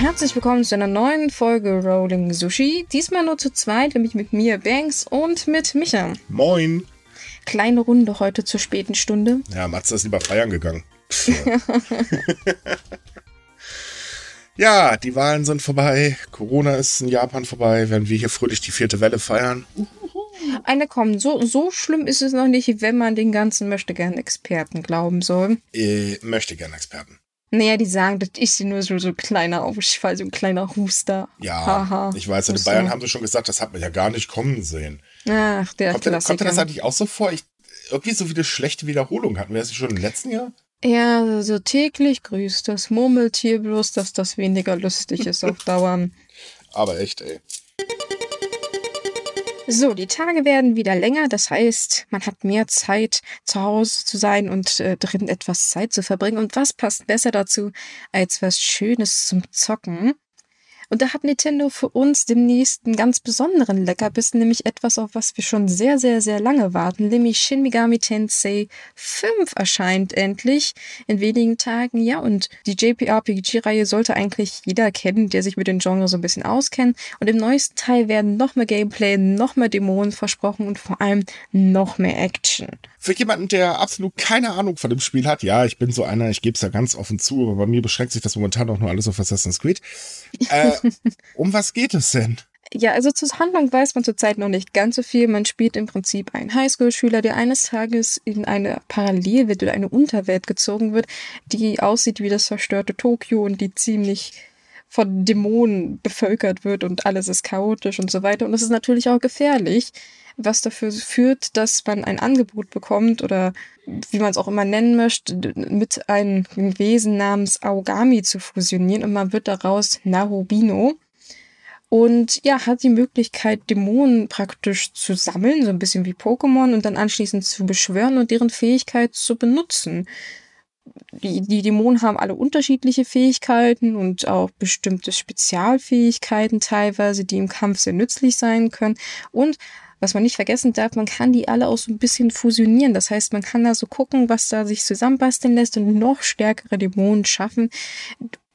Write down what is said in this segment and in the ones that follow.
Herzlich willkommen zu einer neuen Folge Rolling Sushi. Diesmal nur zu zweit, nämlich mit mir, Banks, und mit Micha. Moin. Kleine Runde heute zur späten Stunde. Ja, Matze ist lieber feiern gegangen. ja, die Wahlen sind vorbei. Corona ist in Japan vorbei. Werden wir hier fröhlich die vierte Welle feiern. Eine kommen. So, so schlimm ist es noch nicht, wenn man den ganzen möchte gern Experten glauben soll. Ich möchte gern Experten. Naja, die sagen, das ist nur so, so ein kleiner Ausfall, so ein kleiner Huster. Ja, Haha. ich weiß, in. Bayern haben sie schon gesagt, das hat man ja gar nicht kommen sehen. Ach, der Kommt, dir- kommt dir Klassiker. das eigentlich auch so vor? Ich, irgendwie so wie eine schlechte Wiederholung. Hatten wir das schon im letzten Jahr? Ja, so täglich grüßt das Murmeltier bloß, dass das weniger lustig ist auf Dauer. Aber echt, ey. So, die Tage werden wieder länger, das heißt, man hat mehr Zeit, zu Hause zu sein und äh, drin etwas Zeit zu verbringen. Und was passt besser dazu, als was Schönes zum Zocken? Und da hat Nintendo für uns demnächst einen ganz besonderen Leckerbissen, nämlich etwas, auf was wir schon sehr, sehr, sehr lange warten. Nämlich Shin Megami Tensei 5 erscheint endlich in wenigen Tagen. Ja, und die JPRPG-Reihe sollte eigentlich jeder kennen, der sich mit dem Genre so ein bisschen auskennt. Und im neuesten Teil werden noch mehr Gameplay, noch mehr Dämonen versprochen und vor allem noch mehr Action. Für jemanden, der absolut keine Ahnung von dem Spiel hat, ja, ich bin so einer, ich gebe es ja ganz offen zu, aber bei mir beschränkt sich das momentan auch nur alles auf Assassin's Creed. Äh, um was geht es denn? Ja, also zur Handlung weiß man zurzeit noch nicht ganz so viel. Man spielt im Prinzip einen Highschool-Schüler, der eines Tages in eine Parallelwelt oder eine Unterwelt gezogen wird, die aussieht wie das zerstörte Tokio und die ziemlich von Dämonen bevölkert wird und alles ist chaotisch und so weiter. Und das ist natürlich auch gefährlich, was dafür führt, dass man ein Angebot bekommt oder wie man es auch immer nennen möchte, mit einem Wesen namens Aogami zu fusionieren und man wird daraus Narubino. Und ja, hat die Möglichkeit, Dämonen praktisch zu sammeln, so ein bisschen wie Pokémon, und dann anschließend zu beschwören und deren Fähigkeit zu benutzen. Die, die Dämonen haben alle unterschiedliche Fähigkeiten und auch bestimmte Spezialfähigkeiten teilweise, die im Kampf sehr nützlich sein können. Und was man nicht vergessen darf, man kann die alle auch so ein bisschen fusionieren. Das heißt, man kann da so gucken, was da sich zusammenbasteln lässt und noch stärkere Dämonen schaffen,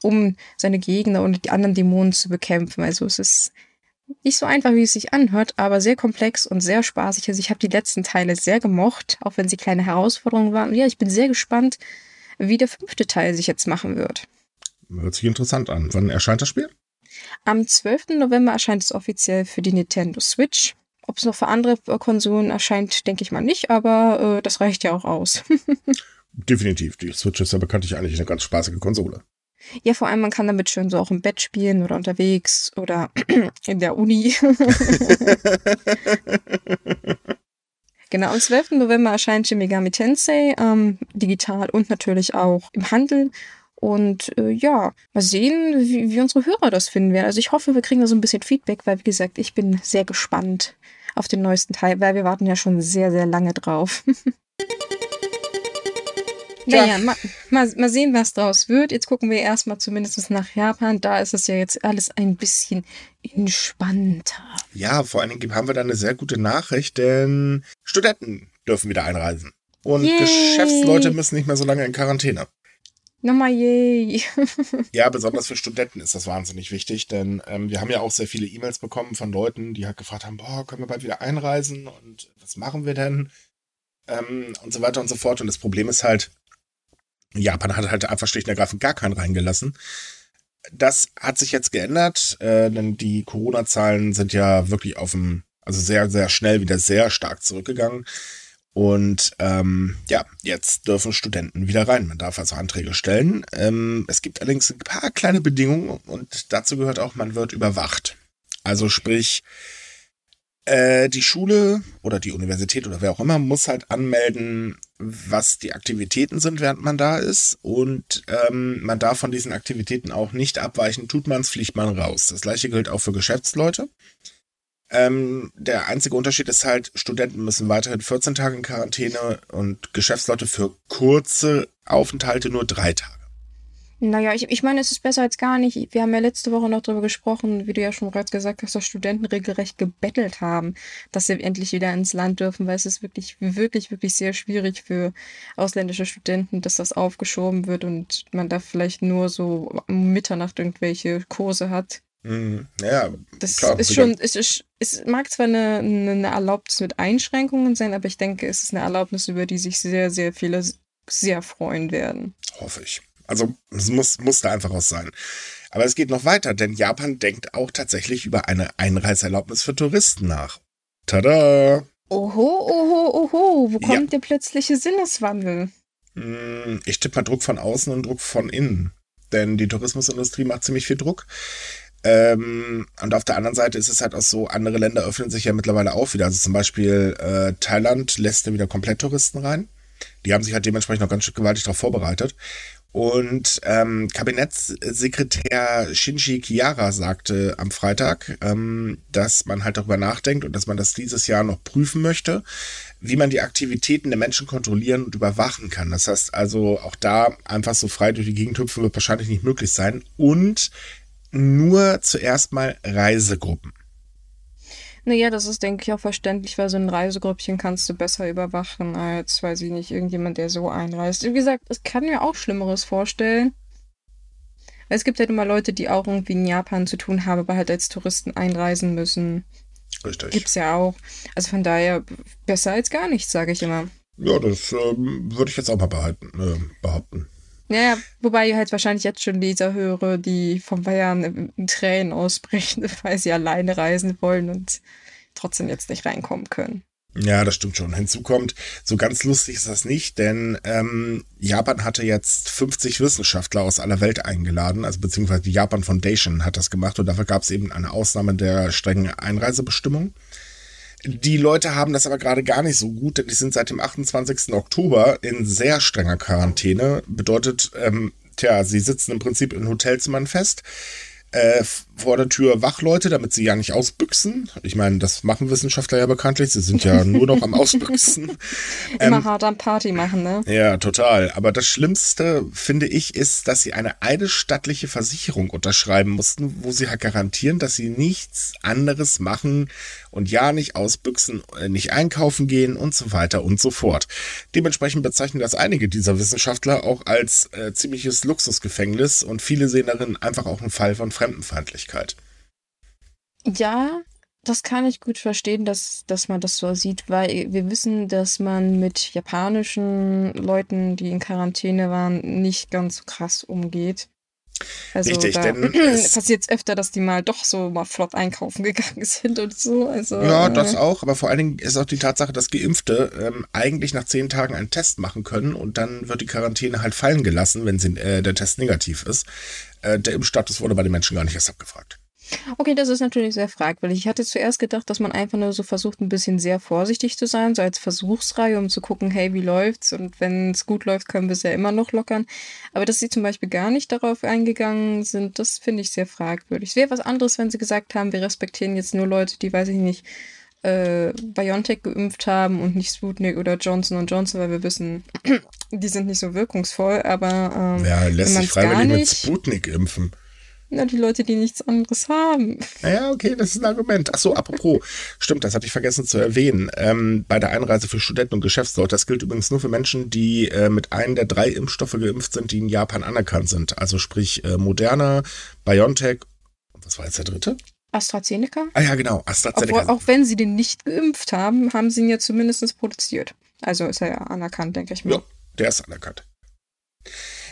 um seine Gegner und die anderen Dämonen zu bekämpfen. Also es ist nicht so einfach, wie es sich anhört, aber sehr komplex und sehr spaßig. Also ich habe die letzten Teile sehr gemocht, auch wenn sie kleine Herausforderungen waren. Und ja, ich bin sehr gespannt, wie der fünfte Teil sich jetzt machen wird. Hört sich interessant an. Wann erscheint das Spiel? Am 12. November erscheint es offiziell für die Nintendo Switch. Ob es noch für andere äh, Konsolen erscheint, denke ich mal nicht, aber äh, das reicht ja auch aus. Definitiv. Die Switch ist ja bekanntlich eigentlich eine ganz spaßige Konsole. ja, vor allem, man kann damit schön so auch im Bett spielen oder unterwegs oder in der Uni. Genau, am 12. November erscheint Shin Megami Tensei, ähm, digital und natürlich auch im Handel. Und äh, ja, mal sehen, wie, wie unsere Hörer das finden werden. Also ich hoffe, wir kriegen da so ein bisschen Feedback, weil wie gesagt, ich bin sehr gespannt auf den neuesten Teil, weil wir warten ja schon sehr, sehr lange drauf. Ja. Naja, mal, mal, mal sehen, was draus wird. Jetzt gucken wir erstmal zumindest nach Japan. Da ist es ja jetzt alles ein bisschen entspannter. Ja, vor allen Dingen haben wir da eine sehr gute Nachricht, denn Studenten dürfen wieder einreisen. Und Yay. Geschäftsleute müssen nicht mehr so lange in Quarantäne. Nochmal yay. Ja, besonders für Studenten ist das wahnsinnig wichtig, denn ähm, wir haben ja auch sehr viele E-Mails bekommen von Leuten, die halt gefragt haben, boah, können wir bald wieder einreisen und was machen wir denn? Ähm, und so weiter und so fort. Und das Problem ist halt, Japan hat halt einfach schlicht und ergreifend gar keinen reingelassen. Das hat sich jetzt geändert, äh, denn die Corona-Zahlen sind ja wirklich auf dem, also sehr, sehr schnell wieder sehr stark zurückgegangen. Und ähm, ja, jetzt dürfen Studenten wieder rein. Man darf also Anträge stellen. Ähm, es gibt allerdings ein paar kleine Bedingungen und dazu gehört auch, man wird überwacht. Also sprich, äh, die Schule oder die Universität oder wer auch immer muss halt anmelden, was die Aktivitäten sind, während man da ist. Und ähm, man darf von diesen Aktivitäten auch nicht abweichen. Tut man's, fliegt man raus. Das gleiche gilt auch für Geschäftsleute. Ähm, der einzige Unterschied ist halt, Studenten müssen weiterhin 14 Tage in Quarantäne und Geschäftsleute für kurze Aufenthalte nur drei Tage. Naja, ich, ich meine, es ist besser als gar nicht. Wir haben ja letzte Woche noch darüber gesprochen, wie du ja schon bereits gesagt hast, dass Studenten regelrecht gebettelt haben, dass sie endlich wieder ins Land dürfen, weil es ist wirklich, wirklich, wirklich sehr schwierig für ausländische Studenten, dass das aufgeschoben wird und man da vielleicht nur so um Mitternacht irgendwelche Kurse hat. Mhm. Ja, Das klar. ist schon, es, ist, es mag zwar eine, eine Erlaubnis mit Einschränkungen sein, aber ich denke, es ist eine Erlaubnis, über die sich sehr, sehr viele sehr freuen werden. Hoffe ich. Also es muss, muss da einfach aus sein. Aber es geht noch weiter, denn Japan denkt auch tatsächlich über eine Einreiseerlaubnis für Touristen nach. Tada! Oho, oho, oho, wo Ja. kommt der plötzliche Sinneswandel? Hm, Ich tippe mal Druck von außen und Druck von innen. Denn die Tourismusindustrie macht ziemlich viel Druck. Ähm, und auf der anderen Seite ist es halt auch so, andere Länder öffnen sich ja mittlerweile auch wieder. Also zum Beispiel äh, Thailand lässt ja wieder komplett Touristen rein. Die haben sich halt dementsprechend noch ganz schön gewaltig darauf vorbereitet. Und ähm, Kabinettssekretär Shinji Kiara sagte am Freitag, ähm, dass man halt darüber nachdenkt und dass man das dieses Jahr noch prüfen möchte, wie man die Aktivitäten der Menschen kontrollieren und überwachen kann. Das heißt also, auch da einfach so frei durch die Gegend hüpfen wird wahrscheinlich nicht möglich sein. Und nur zuerst mal Reisegruppen. Naja, das ist, denke ich, auch verständlich, weil so ein Reisegrüppchen kannst du besser überwachen als, weiß ich nicht, irgendjemand, der so einreist. Wie gesagt, es kann mir auch Schlimmeres vorstellen. Es gibt halt immer Leute, die auch irgendwie in Japan zu tun haben, aber halt als Touristen einreisen müssen. Richtig. Gibt's ja auch. Also von daher besser als gar nichts, sage ich immer. Ja, das ähm, würde ich jetzt auch mal behalten, äh, behaupten. Naja, wobei ich halt wahrscheinlich jetzt schon Leser höre, die vom Bayern in Tränen ausbrechen, weil sie alleine reisen wollen und trotzdem jetzt nicht reinkommen können. Ja, das stimmt schon. Hinzu kommt, so ganz lustig ist das nicht, denn ähm, Japan hatte jetzt 50 Wissenschaftler aus aller Welt eingeladen, also beziehungsweise die Japan Foundation hat das gemacht und dafür gab es eben eine Ausnahme der strengen Einreisebestimmung. Die Leute haben das aber gerade gar nicht so gut, denn die sind seit dem 28. Oktober in sehr strenger Quarantäne. Bedeutet, ähm, tja, sie sitzen im Prinzip in Hotelzimmern fest. Äh, vor der Tür Wachleute, damit sie ja nicht ausbüchsen. Ich meine, das machen Wissenschaftler ja bekanntlich. Sie sind ja nur noch am Ausbüchsen. Immer hart am Party machen, ne? Ja, total. Aber das Schlimmste, finde ich, ist, dass sie eine eidesstattliche Versicherung unterschreiben mussten, wo sie halt garantieren, dass sie nichts anderes machen und ja nicht ausbüchsen, äh, nicht einkaufen gehen und so weiter und so fort. Dementsprechend bezeichnen das einige dieser Wissenschaftler auch als äh, ziemliches Luxusgefängnis und viele sehen darin einfach auch einen Fall von Fremdenfeindlichkeit. Ja, das kann ich gut verstehen, dass, dass man das so sieht, weil wir wissen, dass man mit japanischen Leuten, die in Quarantäne waren, nicht ganz so krass umgeht. Also Richtig, da denn es- passiert öfter, dass die mal doch so mal flott einkaufen gegangen sind und so. Also, Ja, äh, das auch, aber vor allen Dingen ist auch die Tatsache, dass Geimpfte ähm, eigentlich nach zehn Tagen einen Test machen können und dann wird die Quarantäne halt fallen gelassen, wenn sie, äh, der Test negativ ist. Äh, der Impfstatus wurde bei den Menschen gar nicht erst abgefragt. Okay, das ist natürlich sehr fragwürdig. Ich hatte zuerst gedacht, dass man einfach nur so versucht, ein bisschen sehr vorsichtig zu sein, so als Versuchsreihe, um zu gucken, hey, wie läuft's? Und wenn es gut läuft, können wir es ja immer noch lockern. Aber dass sie zum Beispiel gar nicht darauf eingegangen sind, das finde ich sehr fragwürdig. Es wäre was anderes, wenn sie gesagt haben, wir respektieren jetzt nur Leute, die, weiß ich nicht, äh, BioNTech geimpft haben und nicht Sputnik oder Johnson Johnson, weil wir wissen, die sind nicht so wirkungsvoll, aber ähm, Wer lässt sich freiwillig mit nicht- Sputnik impfen? Na, die Leute, die nichts anderes haben. Naja, okay, das ist ein Argument. Ach so, apropos, stimmt, das hatte ich vergessen zu erwähnen. Ähm, bei der Einreise für Studenten und Geschäftsleute, das gilt übrigens nur für Menschen, die äh, mit einem der drei Impfstoffe geimpft sind, die in Japan anerkannt sind. Also sprich äh, Moderna, BioNTech was war jetzt der dritte? AstraZeneca? Ah ja, genau, Obwohl, AstraZeneca. auch wenn sie den nicht geimpft haben, haben sie ihn ja zumindest produziert. Also ist er ja anerkannt, denke ich mal. Ja, der ist anerkannt.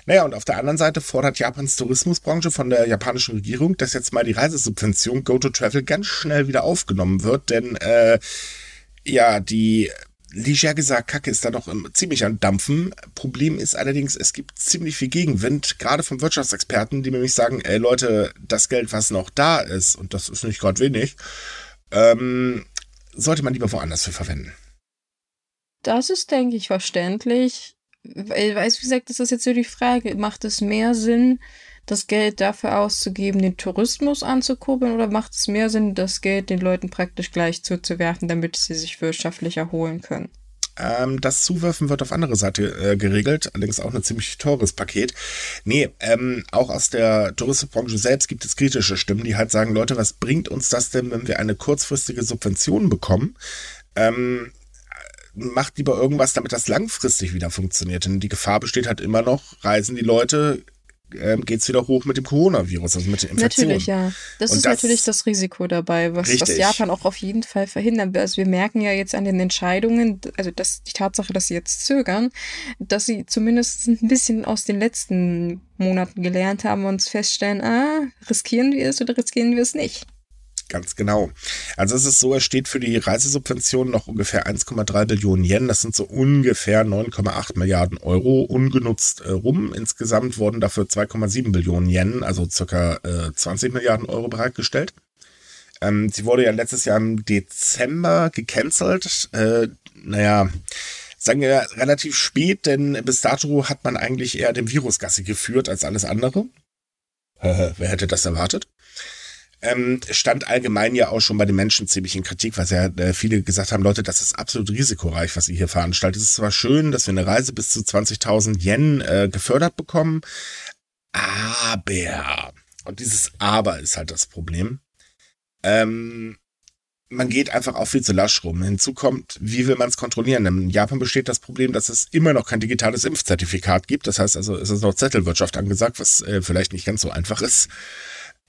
Naja, und auf der anderen Seite fordert Japans Tourismusbranche von der japanischen Regierung, dass jetzt mal die Reisesubvention Go to Travel ganz schnell wieder aufgenommen wird, denn äh, ja, die leger gesagt, Kacke ist da noch ziemlich am Dampfen. Problem ist allerdings, es gibt ziemlich viel Gegenwind, gerade von Wirtschaftsexperten, die nämlich sagen, ey Leute, das Geld, was noch da ist, und das ist nicht gerade wenig, ähm, sollte man lieber woanders für verwenden. Das ist, denke ich, verständlich. Weiß, wie gesagt, das ist jetzt so die Frage, macht es mehr Sinn, das Geld dafür auszugeben, den Tourismus anzukurbeln, oder macht es mehr Sinn, das Geld den Leuten praktisch gleich zuzuwerfen, damit sie sich wirtschaftlich erholen können? Ähm, das Zuwerfen wird auf andere Seite äh, geregelt, allerdings auch ein ziemlich teures Paket. Nee, ähm, auch aus der Tourismusbranche selbst gibt es kritische Stimmen, die halt sagen, Leute, was bringt uns das denn, wenn wir eine kurzfristige Subvention bekommen? Ähm, macht lieber irgendwas, damit das langfristig wieder funktioniert. Denn die Gefahr besteht halt immer noch, reisen die Leute, ähm, geht es wieder hoch mit dem Coronavirus, also mit den Infektionen. Natürlich, ja. Das Und ist das- natürlich das Risiko dabei, was, was. Japan auch auf jeden Fall verhindern will. Also wir merken ja jetzt an den Entscheidungen, also dass die Tatsache, dass sie jetzt zögern, dass sie zumindest ein bisschen aus den letzten Monaten gelernt haben und feststellen, ah, riskieren wir es oder riskieren wir es nicht. Ganz genau. Also es ist so, es steht für die Reisesubvention noch ungefähr 1,3 Billionen Yen. Das sind so ungefähr 9,8 Milliarden Euro ungenutzt äh, rum. Insgesamt wurden dafür 2,7 Billionen Yen, also circa äh, 20 Milliarden Euro bereitgestellt. Ähm, sie wurde ja letztes Jahr im Dezember gecancelt. Äh, naja, sagen wir relativ spät, denn bis dato hat man eigentlich eher dem Virusgasse geführt als alles andere. Wer hätte das erwartet? Ähm, stand allgemein ja auch schon bei den Menschen ziemlich in Kritik, was ja äh, viele gesagt haben, Leute, das ist absolut risikoreich, was ihr hier veranstaltet. Es ist zwar schön, dass wir eine Reise bis zu 20.000 Yen äh, gefördert bekommen, aber, und dieses Aber ist halt das Problem, ähm, man geht einfach auch viel zu lasch rum. Hinzu kommt, wie will man es kontrollieren? In Japan besteht das Problem, dass es immer noch kein digitales Impfzertifikat gibt. Das heißt also, es ist noch Zettelwirtschaft angesagt, was äh, vielleicht nicht ganz so einfach ist.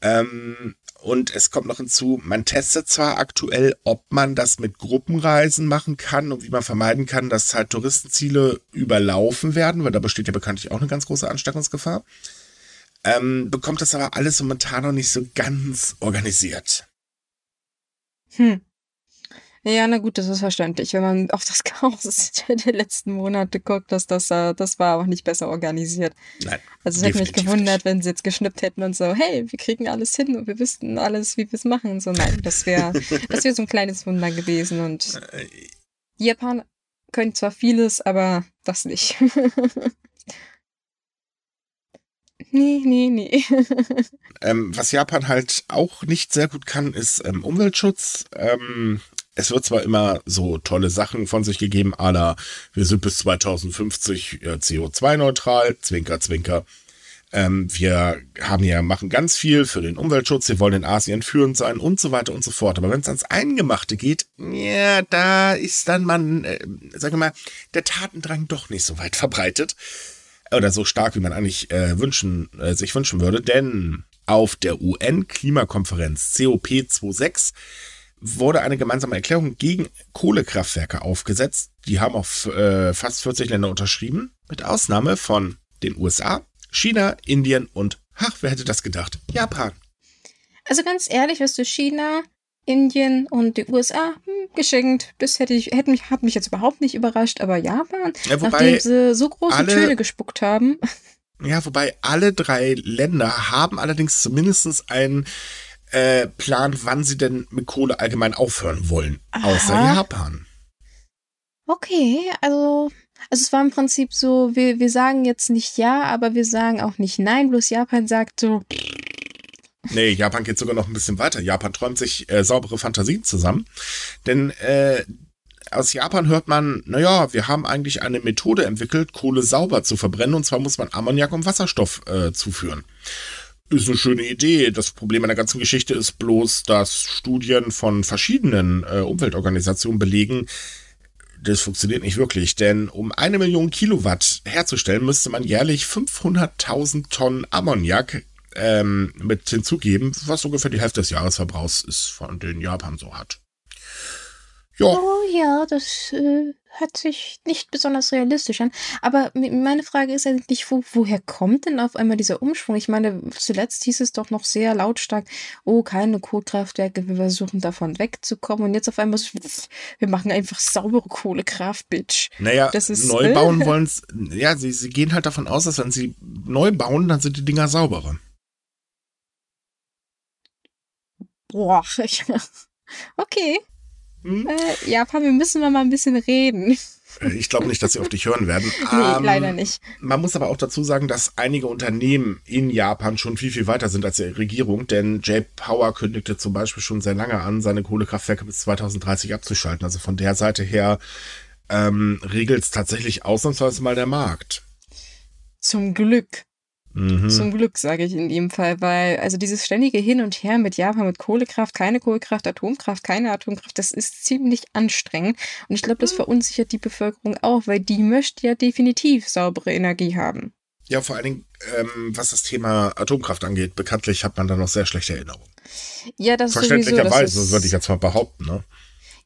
Ähm, und es kommt noch hinzu, man testet zwar aktuell, ob man das mit Gruppenreisen machen kann und wie man vermeiden kann, dass halt Touristenziele überlaufen werden, weil da besteht ja bekanntlich auch eine ganz große Ansteckungsgefahr. Ähm, bekommt das aber alles momentan noch nicht so ganz organisiert. Hm. Ja, na gut, das ist verständlich. Wenn man auf das Chaos der letzten Monate guckt, dass das, äh, das war auch nicht besser organisiert. Nein. Also es hätte mich gewundert, nicht. wenn sie jetzt geschnippt hätten und so, hey, wir kriegen alles hin und wir wüssten alles, wie wir es machen. So, nein, das wäre das wäre so ein kleines Wunder gewesen. Und Äh, die Japaner können zwar vieles, aber das nicht. nee, nee, nee. Ähm, was Japan halt auch nicht sehr gut kann, ist ähm, Umweltschutz. Ähm, es wird zwar immer so tolle Sachen von sich gegeben, la, wir sind bis 2050 äh, CO2-neutral, Zwinker, Zwinker. Ähm, wir haben ja, machen ganz viel für den Umweltschutz, wir wollen in Asien führend sein und so weiter und so fort. Aber wenn es ans Eingemachte geht, ja, da ist dann man, äh, sagen wir mal, der Tatendrang doch nicht so weit verbreitet oder so stark, wie man eigentlich äh, wünschen, äh, sich wünschen würde, denn auf der UN-Klimakonferenz COP26 wurde eine gemeinsame Erklärung gegen Kohlekraftwerke aufgesetzt. Die haben auf äh, fast 40 Länder unterschrieben, mit Ausnahme von den USA, China, Indien und, ach, wer hätte das gedacht? Japan. Also ganz ehrlich, was du China, Indien und die USA hm, geschenkt, das hätte ich, hätte mich, hat mich jetzt überhaupt nicht überrascht, aber Japan, Ja, nachdem sie so große alle- Töne gespuckt haben, Ja, wobei alle drei Länder haben allerdings zumindest einen äh, Plan, wann sie denn mit Kohle allgemein aufhören wollen. Außer Aha. Japan. Okay, also, also es war im Prinzip so, wir, wir sagen jetzt nicht ja, aber wir sagen auch nicht nein, bloß Japan sagt so, Nee, Japan geht sogar noch ein bisschen weiter. Japan träumt sich äh, saubere Fantasien zusammen. Denn äh, aus Japan hört man, naja, wir haben eigentlich eine Methode entwickelt, Kohle sauber zu verbrennen. Und zwar muss man Ammoniak und Wasserstoff äh, zuführen. Ist eine schöne Idee. Das Problem an der ganzen Geschichte ist bloß, dass Studien von verschiedenen äh, Umweltorganisationen belegen, das funktioniert nicht wirklich, denn um eine Million Kilowatt herzustellen, müsste man jährlich 500.000 Tonnen Ammoniak ähm, mit hinzugeben, was ungefähr die Hälfte des Jahresverbrauchs ist, von den Japan so hat. Ja, oh ja, das äh, hört sich nicht besonders realistisch an. Aber meine Frage ist eigentlich, wo, woher kommt denn auf einmal dieser Umschwung? Ich meine, zuletzt hieß es doch noch sehr lautstark, oh, keine Kohlekraftwerke, wir versuchen davon wegzukommen. Und jetzt auf einmal, wir machen einfach saubere Kohlekraft, Bitch. naja, Das ist- neu bauen wollen ja, sie, sie gehen halt davon aus, dass wenn sie neu bauen, dann sind die Dinger sauberer. Boah, ich, okay. Hm? Äh, Japan, wir müssen mal ein bisschen reden. Äh, Ich glaube nicht, dass sie auf dich hören werden. Nee, Ähm, leider nicht. Man muss aber auch dazu sagen, dass einige Unternehmen in Japan schon viel, viel weiter sind als die Regierung, denn J-Power kündigte zum Beispiel schon sehr lange an, seine Kohlekraftwerke bis 2030 abzuschalten. Also von der Seite her ähm, regelt es tatsächlich ausnahmsweise mal der Markt. Zum Glück. Mhm. Zum Glück, sage ich in dem Fall, weil also dieses ständige Hin und Her mit Japan, mit Kohlekraft, keine Kohlekraft, Atomkraft, keine Atomkraft, das ist ziemlich anstrengend. Und ich glaube, das verunsichert die Bevölkerung auch, weil die möchte ja definitiv saubere Energie haben. Ja, vor allen Dingen, ähm, was das Thema Atomkraft angeht, bekanntlich hat man da noch sehr schlechte Erinnerungen. Ja, das sowieso. Verständlicherweise, Das würde ich jetzt mal behaupten, ne?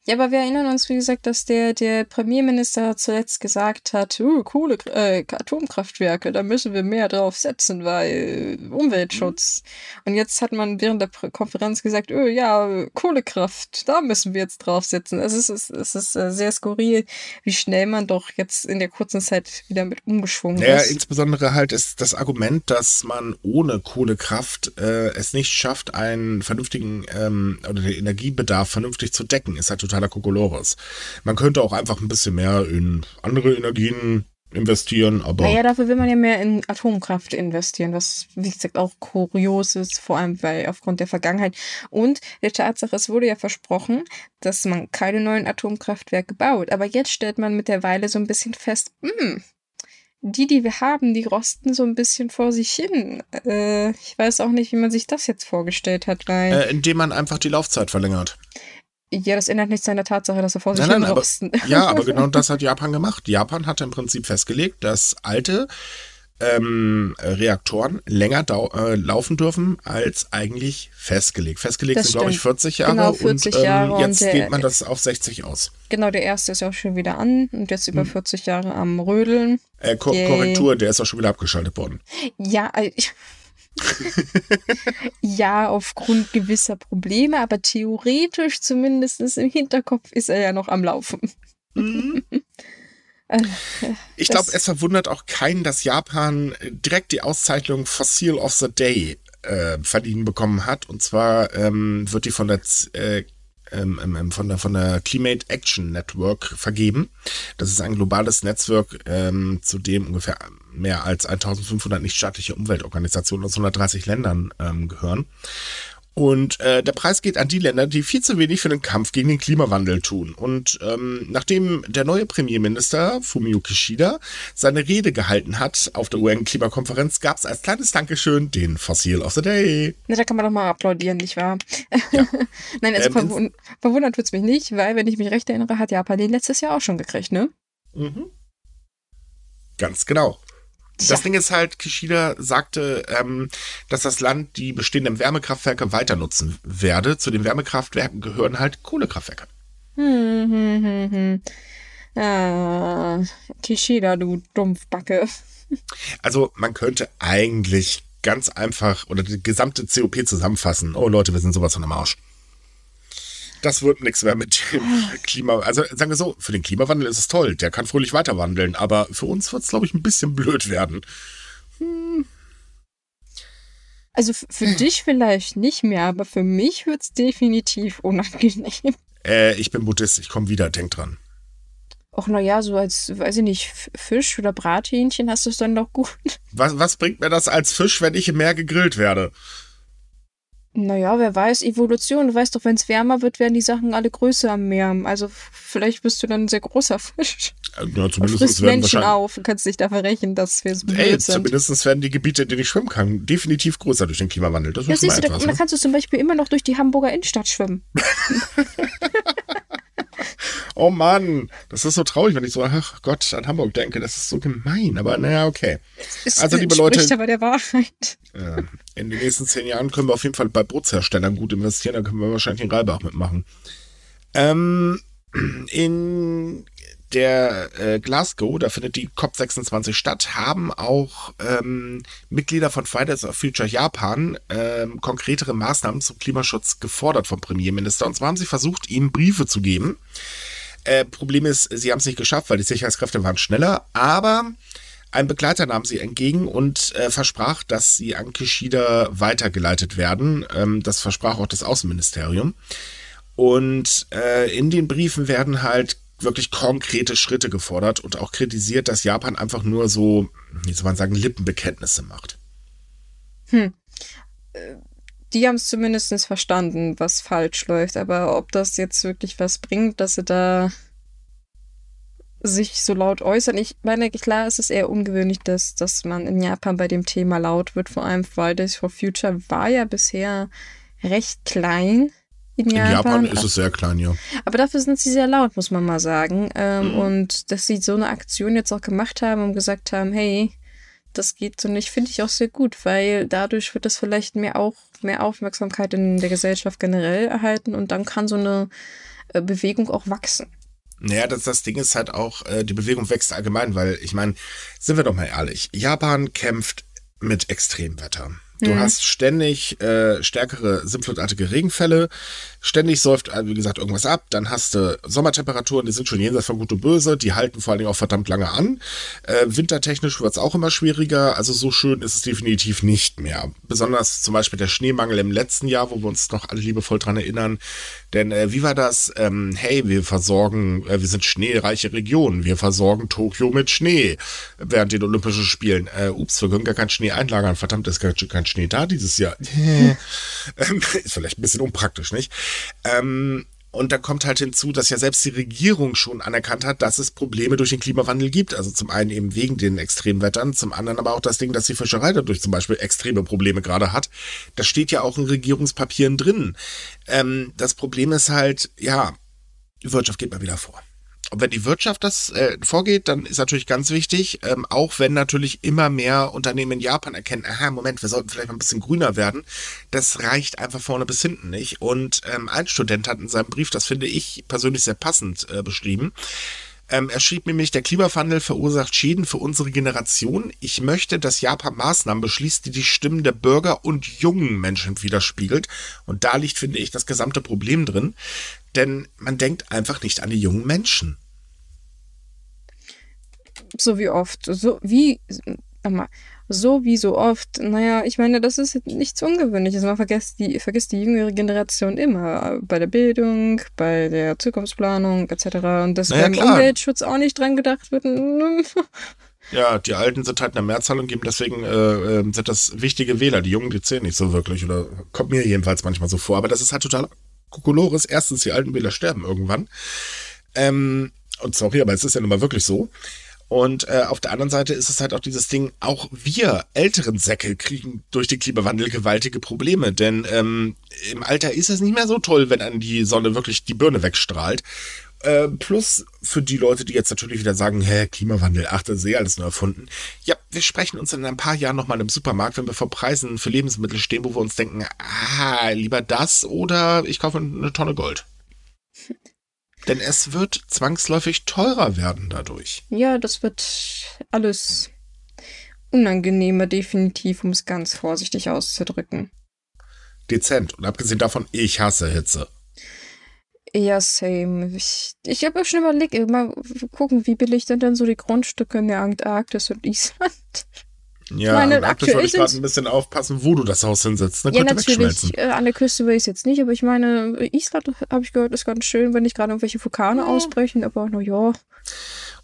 Ja, aber wir erinnern uns, wie gesagt, dass der, der Premierminister zuletzt gesagt hat, uh, Kohle, äh, Atomkraftwerke, da müssen wir mehr drauf setzen, weil äh, Umweltschutz. Und jetzt hat man während der Konferenz gesagt, oh ja, Kohlekraft, da müssen wir jetzt drauf setzen. Es ist, es ist, es ist äh, sehr skurril, wie schnell man doch jetzt in der kurzen Zeit wieder mit umgeschwungen Naja, ist. insbesondere halt ist das Argument, dass man ohne Kohlekraft äh, es nicht schafft, einen vernünftigen ähm, oder den Energiebedarf vernünftig zu decken, ist halt totaler Kokolores. Man könnte auch einfach ein bisschen mehr in andere Energien investieren, aber Naja, dafür will man ja mehr in Atomkraft investieren, was, wie gesagt, auch kurios ist, vor allem weil aufgrund der Vergangenheit und der Tatsache, es wurde ja versprochen, dass man keine neuen Atomkraftwerke baut. Aber jetzt stellt man mittlerweile so ein bisschen fest, hm, die, die wir haben, die rosten so ein bisschen vor sich hin. Äh, ich weiß auch nicht, wie man sich das jetzt vorgestellt hat, weil, äh, indem man einfach die Laufzeit verlängert. Ja, das ändert nichts an der Tatsache, dass sie vor sich Nein, nein, aber, ja, aber genau das hat Japan gemacht. Japan hat im Prinzip festgelegt, dass alte ähm, Reaktoren länger äh, laufen dürfen als eigentlich festgelegt. Festgelegt Das sind, glaube ich, stimmt. 40 Jahre Genau, 40 und ähm, Jahre und jetzt der- dehnt man das auf 60 aus. Genau, der erste ist ja auch schon wieder an und jetzt über 40 Jahre am Rödeln. Äh, Ko Yay. Korrektur, der ist auch schon wieder abgeschaltet worden. Ja, äh, ich- ja, aufgrund gewisser Probleme, aber theoretisch zumindest im Hinterkopf ist er ja noch am Laufen. Äh, Ich glaube, es verwundert auch keinen, dass Japan direkt die Auszeichnung Fossil of the Day äh, verliehen bekommen hat. Und zwar ähm, wird die von der, Z- äh, ähm, ähm, von der von der Climate Action Network vergeben. Das ist ein globales Netzwerk, ähm, zu dem ungefähr mehr als 1500 nichtstaatliche Umweltorganisationen aus 130 Ländern ähm, gehören. Und äh, der Preis geht an die Länder, die viel zu wenig für den Kampf gegen den Klimawandel tun. Und ähm, nachdem der neue Premierminister Fumio Kishida seine Rede gehalten hat auf der UN-Klimakonferenz, gab es als kleines Dankeschön den Fossil of the Day. na, da kann man doch mal applaudieren, nicht wahr? Nein, also Ähm, verwun verwundert tut's mich nicht, weil, wenn ich mich recht erinnere, hat Japan den letztes Jahr auch schon gekriegt, ne? Mhm. Ganz genau. Das Ding ist halt, Kishida sagte, ähm, dass das Land die bestehenden Wärmekraftwerke weiter nutzen werde. Zu den Wärmekraftwerken gehören halt Kohlekraftwerke. Hm, hm, hm, hm. Ah, Kishida, du Dumpfbacke. Also man könnte eigentlich ganz einfach oder die gesamte COP zusammenfassen. Oh Leute, wir sind sowas von am Arsch. Das wird nichts mehr mit dem Klima. Also sagen wir so, für den Klimawandel ist es toll. Der kann fröhlich weiter wandeln. Aber für uns wird es, glaube ich, ein bisschen blöd werden. Also f- für dich vielleicht nicht mehr, aber für mich wird's definitiv unangenehm. Äh, ich bin Buddhist, ich komme wieder, denk dran. Och, naja, so als, weiß ich nicht, Fisch oder Brathähnchen hast du es dann doch gut. Was, was bringt mir das als Fisch, wenn ich im Meer gegrillt werde? Naja, wer weiß, Evolution. Du weißt doch, wenn es wärmer wird, werden die Sachen alle größer am Meer. Also vielleicht bist du dann ein sehr großer Fisch. Ja, Und zumindest frisst werden Menschen auf und kannst dich da verrechnen, dass wir so Ey, sind. zumindest werden die Gebiete, in denen ich schwimmen kann, definitiv größer durch den Klimawandel. Das Ja, ist siehst du, da, etwas. da Ne? kannst du zum Beispiel immer noch durch die Hamburger Innenstadt schwimmen. Oh Mann, das ist so traurig, wenn ich so, ach Gott, an Hamburg denke. Das ist so gemein. Aber naja, okay. Es Also, liebe Leute- aber der Wahrheit. Äh, in den nächsten zehn Jahren können wir auf jeden Fall bei Bootsherstellern gut investieren. Da können wir wahrscheinlich in Reibach mitmachen. Ähm, in der äh, Glasgow, da findet die COP26 statt, haben auch ähm, Mitglieder von Fridays for Future Japan ähm, konkretere Maßnahmen zum Klimaschutz gefordert vom Premierminister. Und zwar haben sie versucht, ihm Briefe zu geben. Äh, Problem ist, sie haben es nicht geschafft, weil die Sicherheitskräfte waren schneller, aber ein Begleiter nahm sie entgegen und äh, versprach, dass sie an Kishida weitergeleitet werden. Ähm, das versprach auch das Außenministerium. Und äh, in den Briefen werden halt wirklich konkrete Schritte gefordert und auch kritisiert, dass Japan einfach nur so, wie soll man sagen, Lippenbekenntnisse macht. Die haben es zumindest verstanden, was falsch läuft. Aber ob das jetzt wirklich was bringt, dass sie da sich so laut äußern. Ich meine, klar, es ist eher ungewöhnlich, dass, dass man in Japan bei dem Thema laut wird, vor allem Fridays for Future war ja bisher recht klein. In Japan. in Japan ist es sehr klein, ja. Aber dafür sind sie sehr laut, muss man mal sagen. Ähm, mhm. Und dass sie so eine Aktion jetzt auch gemacht haben und gesagt haben, hey, das geht so nicht, finde ich auch sehr gut, weil dadurch wird das vielleicht mehr auch mehr Aufmerksamkeit in der Gesellschaft generell erhalten und dann kann so eine äh, Bewegung auch wachsen. Naja, das, das Ding ist halt auch, äh, die Bewegung wächst allgemein, weil ich meine, sind wir doch mal ehrlich, Japan kämpft mit Extremwetter. Du mhm. hast ständig äh, stärkere sinnflutartige Regenfälle, ständig säuft, äh, wie gesagt, irgendwas ab. Dann hast du Sommertemperaturen, die sind schon jenseits von gut und böse, die halten vor allen Dingen auch verdammt lange an. Äh, wintertechnisch wird es auch immer schwieriger, also so schön ist es definitiv nicht mehr. Besonders zum Beispiel der Schneemangel im letzten Jahr, wo wir uns noch alle liebevoll dran erinnern. Denn äh, wie war das? Ähm, hey, wir versorgen, äh, wir sind schneereiche Regionen, wir versorgen Tokio mit Schnee während den Olympischen Spielen. Äh, ups, wir können gar keinen Schnee einlagern, verdammt, ist kein Schnee da dieses Jahr. ähm, ist vielleicht ein bisschen unpraktisch, nicht? Ähm, und da kommt halt hinzu, dass ja selbst die Regierung schon anerkannt hat, dass es Probleme durch den Klimawandel gibt. Also zum einen eben wegen den Extremwettern, zum anderen aber auch das Ding, dass die Fischerei dadurch zum Beispiel extreme Probleme gerade hat. Das steht ja auch in Regierungspapieren drin. Ähm, das Problem ist halt, ja, die Wirtschaft geht mal wieder vor. Und wenn die Wirtschaft das äh, vorgeht, dann ist natürlich ganz wichtig, ähm, auch wenn natürlich immer mehr Unternehmen in Japan erkennen, aha, Moment, wir sollten vielleicht mal ein bisschen grüner werden, das reicht einfach vorne bis hinten nicht. Und ähm, ein Student hat in seinem Brief, das finde ich persönlich sehr passend äh, beschrieben, ähm, er schrieb nämlich, der Klimawandel verursacht Schäden für unsere Generation. Ich möchte, dass Japan Maßnahmen beschließt, die die Stimmen der Bürger und jungen Menschen widerspiegelt. Und da liegt, finde ich, das gesamte Problem drin. Denn man denkt einfach nicht an die jungen Menschen. So wie oft. So wie. So wie so oft. Naja, ich meine, das ist nichts Ungewöhnliches. Man vergisst die, vergisst die jüngere Generation immer. Bei der Bildung, bei der Zukunftsplanung etc. Und dass naja, beim klar. Umweltschutz auch nicht dran gedacht wird. Ja, die Alten sind halt in der Mehrzahl und geben deswegen äh, äh, sind das wichtige Wähler. Die Jungen, die zählen nicht so wirklich. Oder kommt mir jedenfalls manchmal so vor. Aber das ist halt total Kokolores. Erstens, die alten Wähler sterben irgendwann. Ähm, und sorry, aber es ist ja nun mal wirklich so. Und äh, auf der anderen Seite ist es halt auch dieses Ding, auch wir älteren Säcke kriegen durch den Klimawandel gewaltige Probleme. Denn ähm, im Alter ist es nicht mehr so toll, wenn an die Sonne wirklich die Birne wegstrahlt. Äh, plus für die Leute, die jetzt natürlich wieder sagen, hä, Klimawandel, ach, das ist eh alles nur erfunden. Ja, wir sprechen uns in ein paar Jahren nochmal im Supermarkt, wenn wir vor Preisen für Lebensmittel stehen, wo wir uns denken, ah, lieber das oder ich kaufe eine Tonne Gold. Denn es wird zwangsläufig teurer werden dadurch. Ja, das wird alles unangenehmer, definitiv, um es ganz vorsichtig auszudrücken. Dezent. Und abgesehen davon, ich hasse Hitze. Ja, same. Ich, ich habe schon überlegt, mal gucken, wie billig denn so die Grundstücke in der Antarktis und Island. Ja, meine, aktuell sollte ich gerade ein bisschen aufpassen, wo du das Haus hinsetzt. Dann ja, natürlich. Äh, an der Küste will ich es jetzt nicht, aber ich meine, Island, habe ich gehört, ist ganz schön, wenn nicht gerade irgendwelche Vulkane ja. ausbrechen, aber na ja.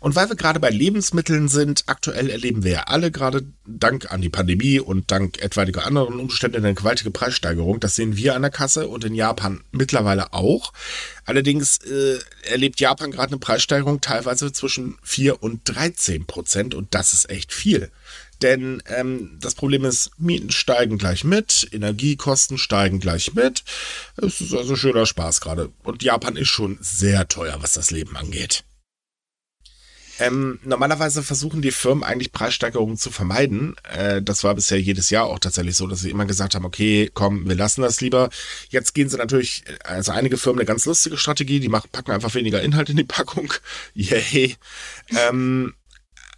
Und weil wir gerade bei Lebensmitteln sind, aktuell erleben wir ja alle gerade dank an die Pandemie und dank etwaiger anderen Umstände eine gewaltige Preissteigerung. Das sehen wir an der Kasse und in Japan mittlerweile auch. Allerdings äh, erlebt Japan gerade eine Preissteigerung teilweise zwischen 4 und 13 Prozent und das ist echt viel. Denn ähm, das Problem ist, Mieten steigen gleich mit, Energiekosten steigen gleich mit. Es ist also schöner Spaß gerade. Und Japan ist schon sehr teuer, was das Leben angeht. Ähm, normalerweise versuchen die Firmen eigentlich Preissteigerungen zu vermeiden. Äh, das war bisher jedes Jahr auch tatsächlich so, dass sie immer gesagt haben, okay, komm, wir lassen das lieber. Jetzt gehen sie natürlich, also einige Firmen eine ganz lustige Strategie, die machen, packen einfach weniger Inhalt in die Packung. Yay. ähm,